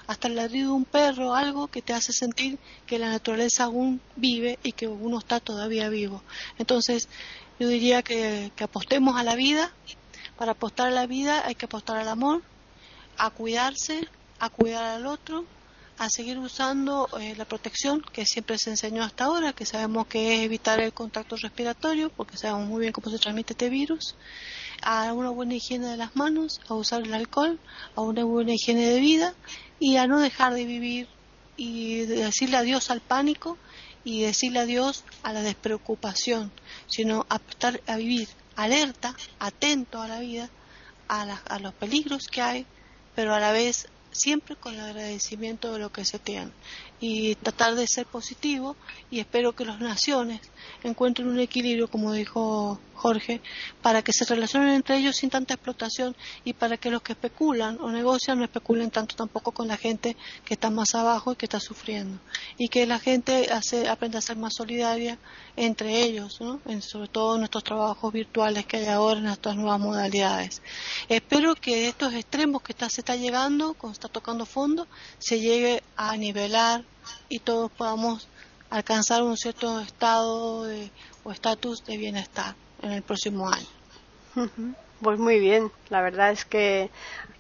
hasta el ladrido de un perro, algo que te hace sentir que la naturaleza aún vive y que uno está todavía vivo. Entonces, yo diría que, apostemos a la vida, para apostar a la vida hay que apostar al amor, a cuidarse, a cuidar al otro, a seguir usando eh, la protección que siempre se enseñó hasta ahora, que sabemos que es evitar el contacto respiratorio, porque sabemos muy bien cómo se transmite este virus, a una buena higiene de las manos, a usar el alcohol, a una buena higiene de vida y a no dejar de vivir y decirle adiós al pánico y decirle adiós a la despreocupación, sino a, estar, a vivir alerta, atento a la vida, a, a los peligros que hay, pero a la vez siempre con el agradecimiento de lo que se tiene y tratar de ser positivo y espero que las naciones encuentren un equilibrio, como dijo Jorge, para que se relacionen entre ellos sin tanta explotación y para que los que especulan o negocian no especulen tanto tampoco con la gente que está más abajo y que está sufriendo. Y que la gente hace, aprenda a ser más solidaria entre ellos, ¿no? sobre todo en estos trabajos virtuales que hay ahora en estas nuevas modalidades. Espero que estos extremos que está, se está llegando, cuando está tocando fondo, se llegue a nivelar y todos podamos alcanzar un cierto estado o estatus de bienestar en el próximo año. Pues muy bien, la verdad es que,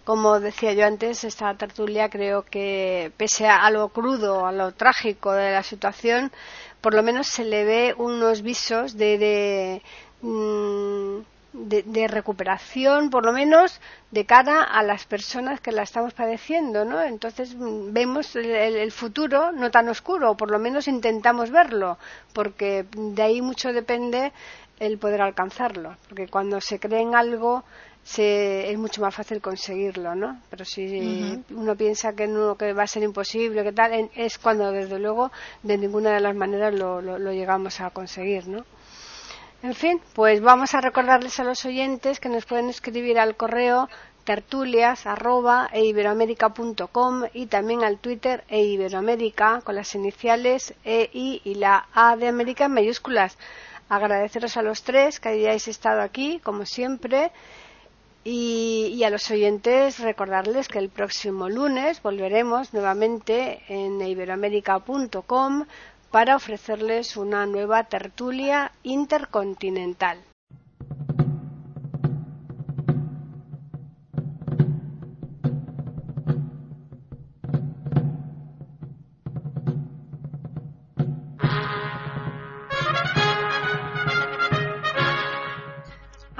como decía yo antes, esta tertulia creo que, pese a, lo crudo, a lo trágico de la situación, por lo menos se le ve unos visos de, de mm, recuperación, por lo menos de cara a las personas que la estamos padeciendo, ¿no? Entonces mm, vemos el, futuro no tan oscuro, o por lo menos intentamos verlo, porque de ahí mucho depende el poder alcanzarlo, porque cuando se cree en algo se, es mucho más fácil conseguirlo, ¿no? Pero si uno piensa que no, que va a ser imposible, que tal, es cuando desde luego de ninguna de las maneras lo, lo llegamos a conseguir, ¿no? En fin, pues vamos a recordarles a los oyentes que nos pueden escribir al correo tertulias arroba, e y también al Twitter e iberoamérica con las iniciales E, I y la A de América en mayúsculas. Agradeceros a los tres que hayáis estado aquí, como siempre, y, y, a los oyentes recordarles que el próximo lunes volveremos nuevamente en iberoamérica.com para ofrecerles una nueva tertulia intercontinental.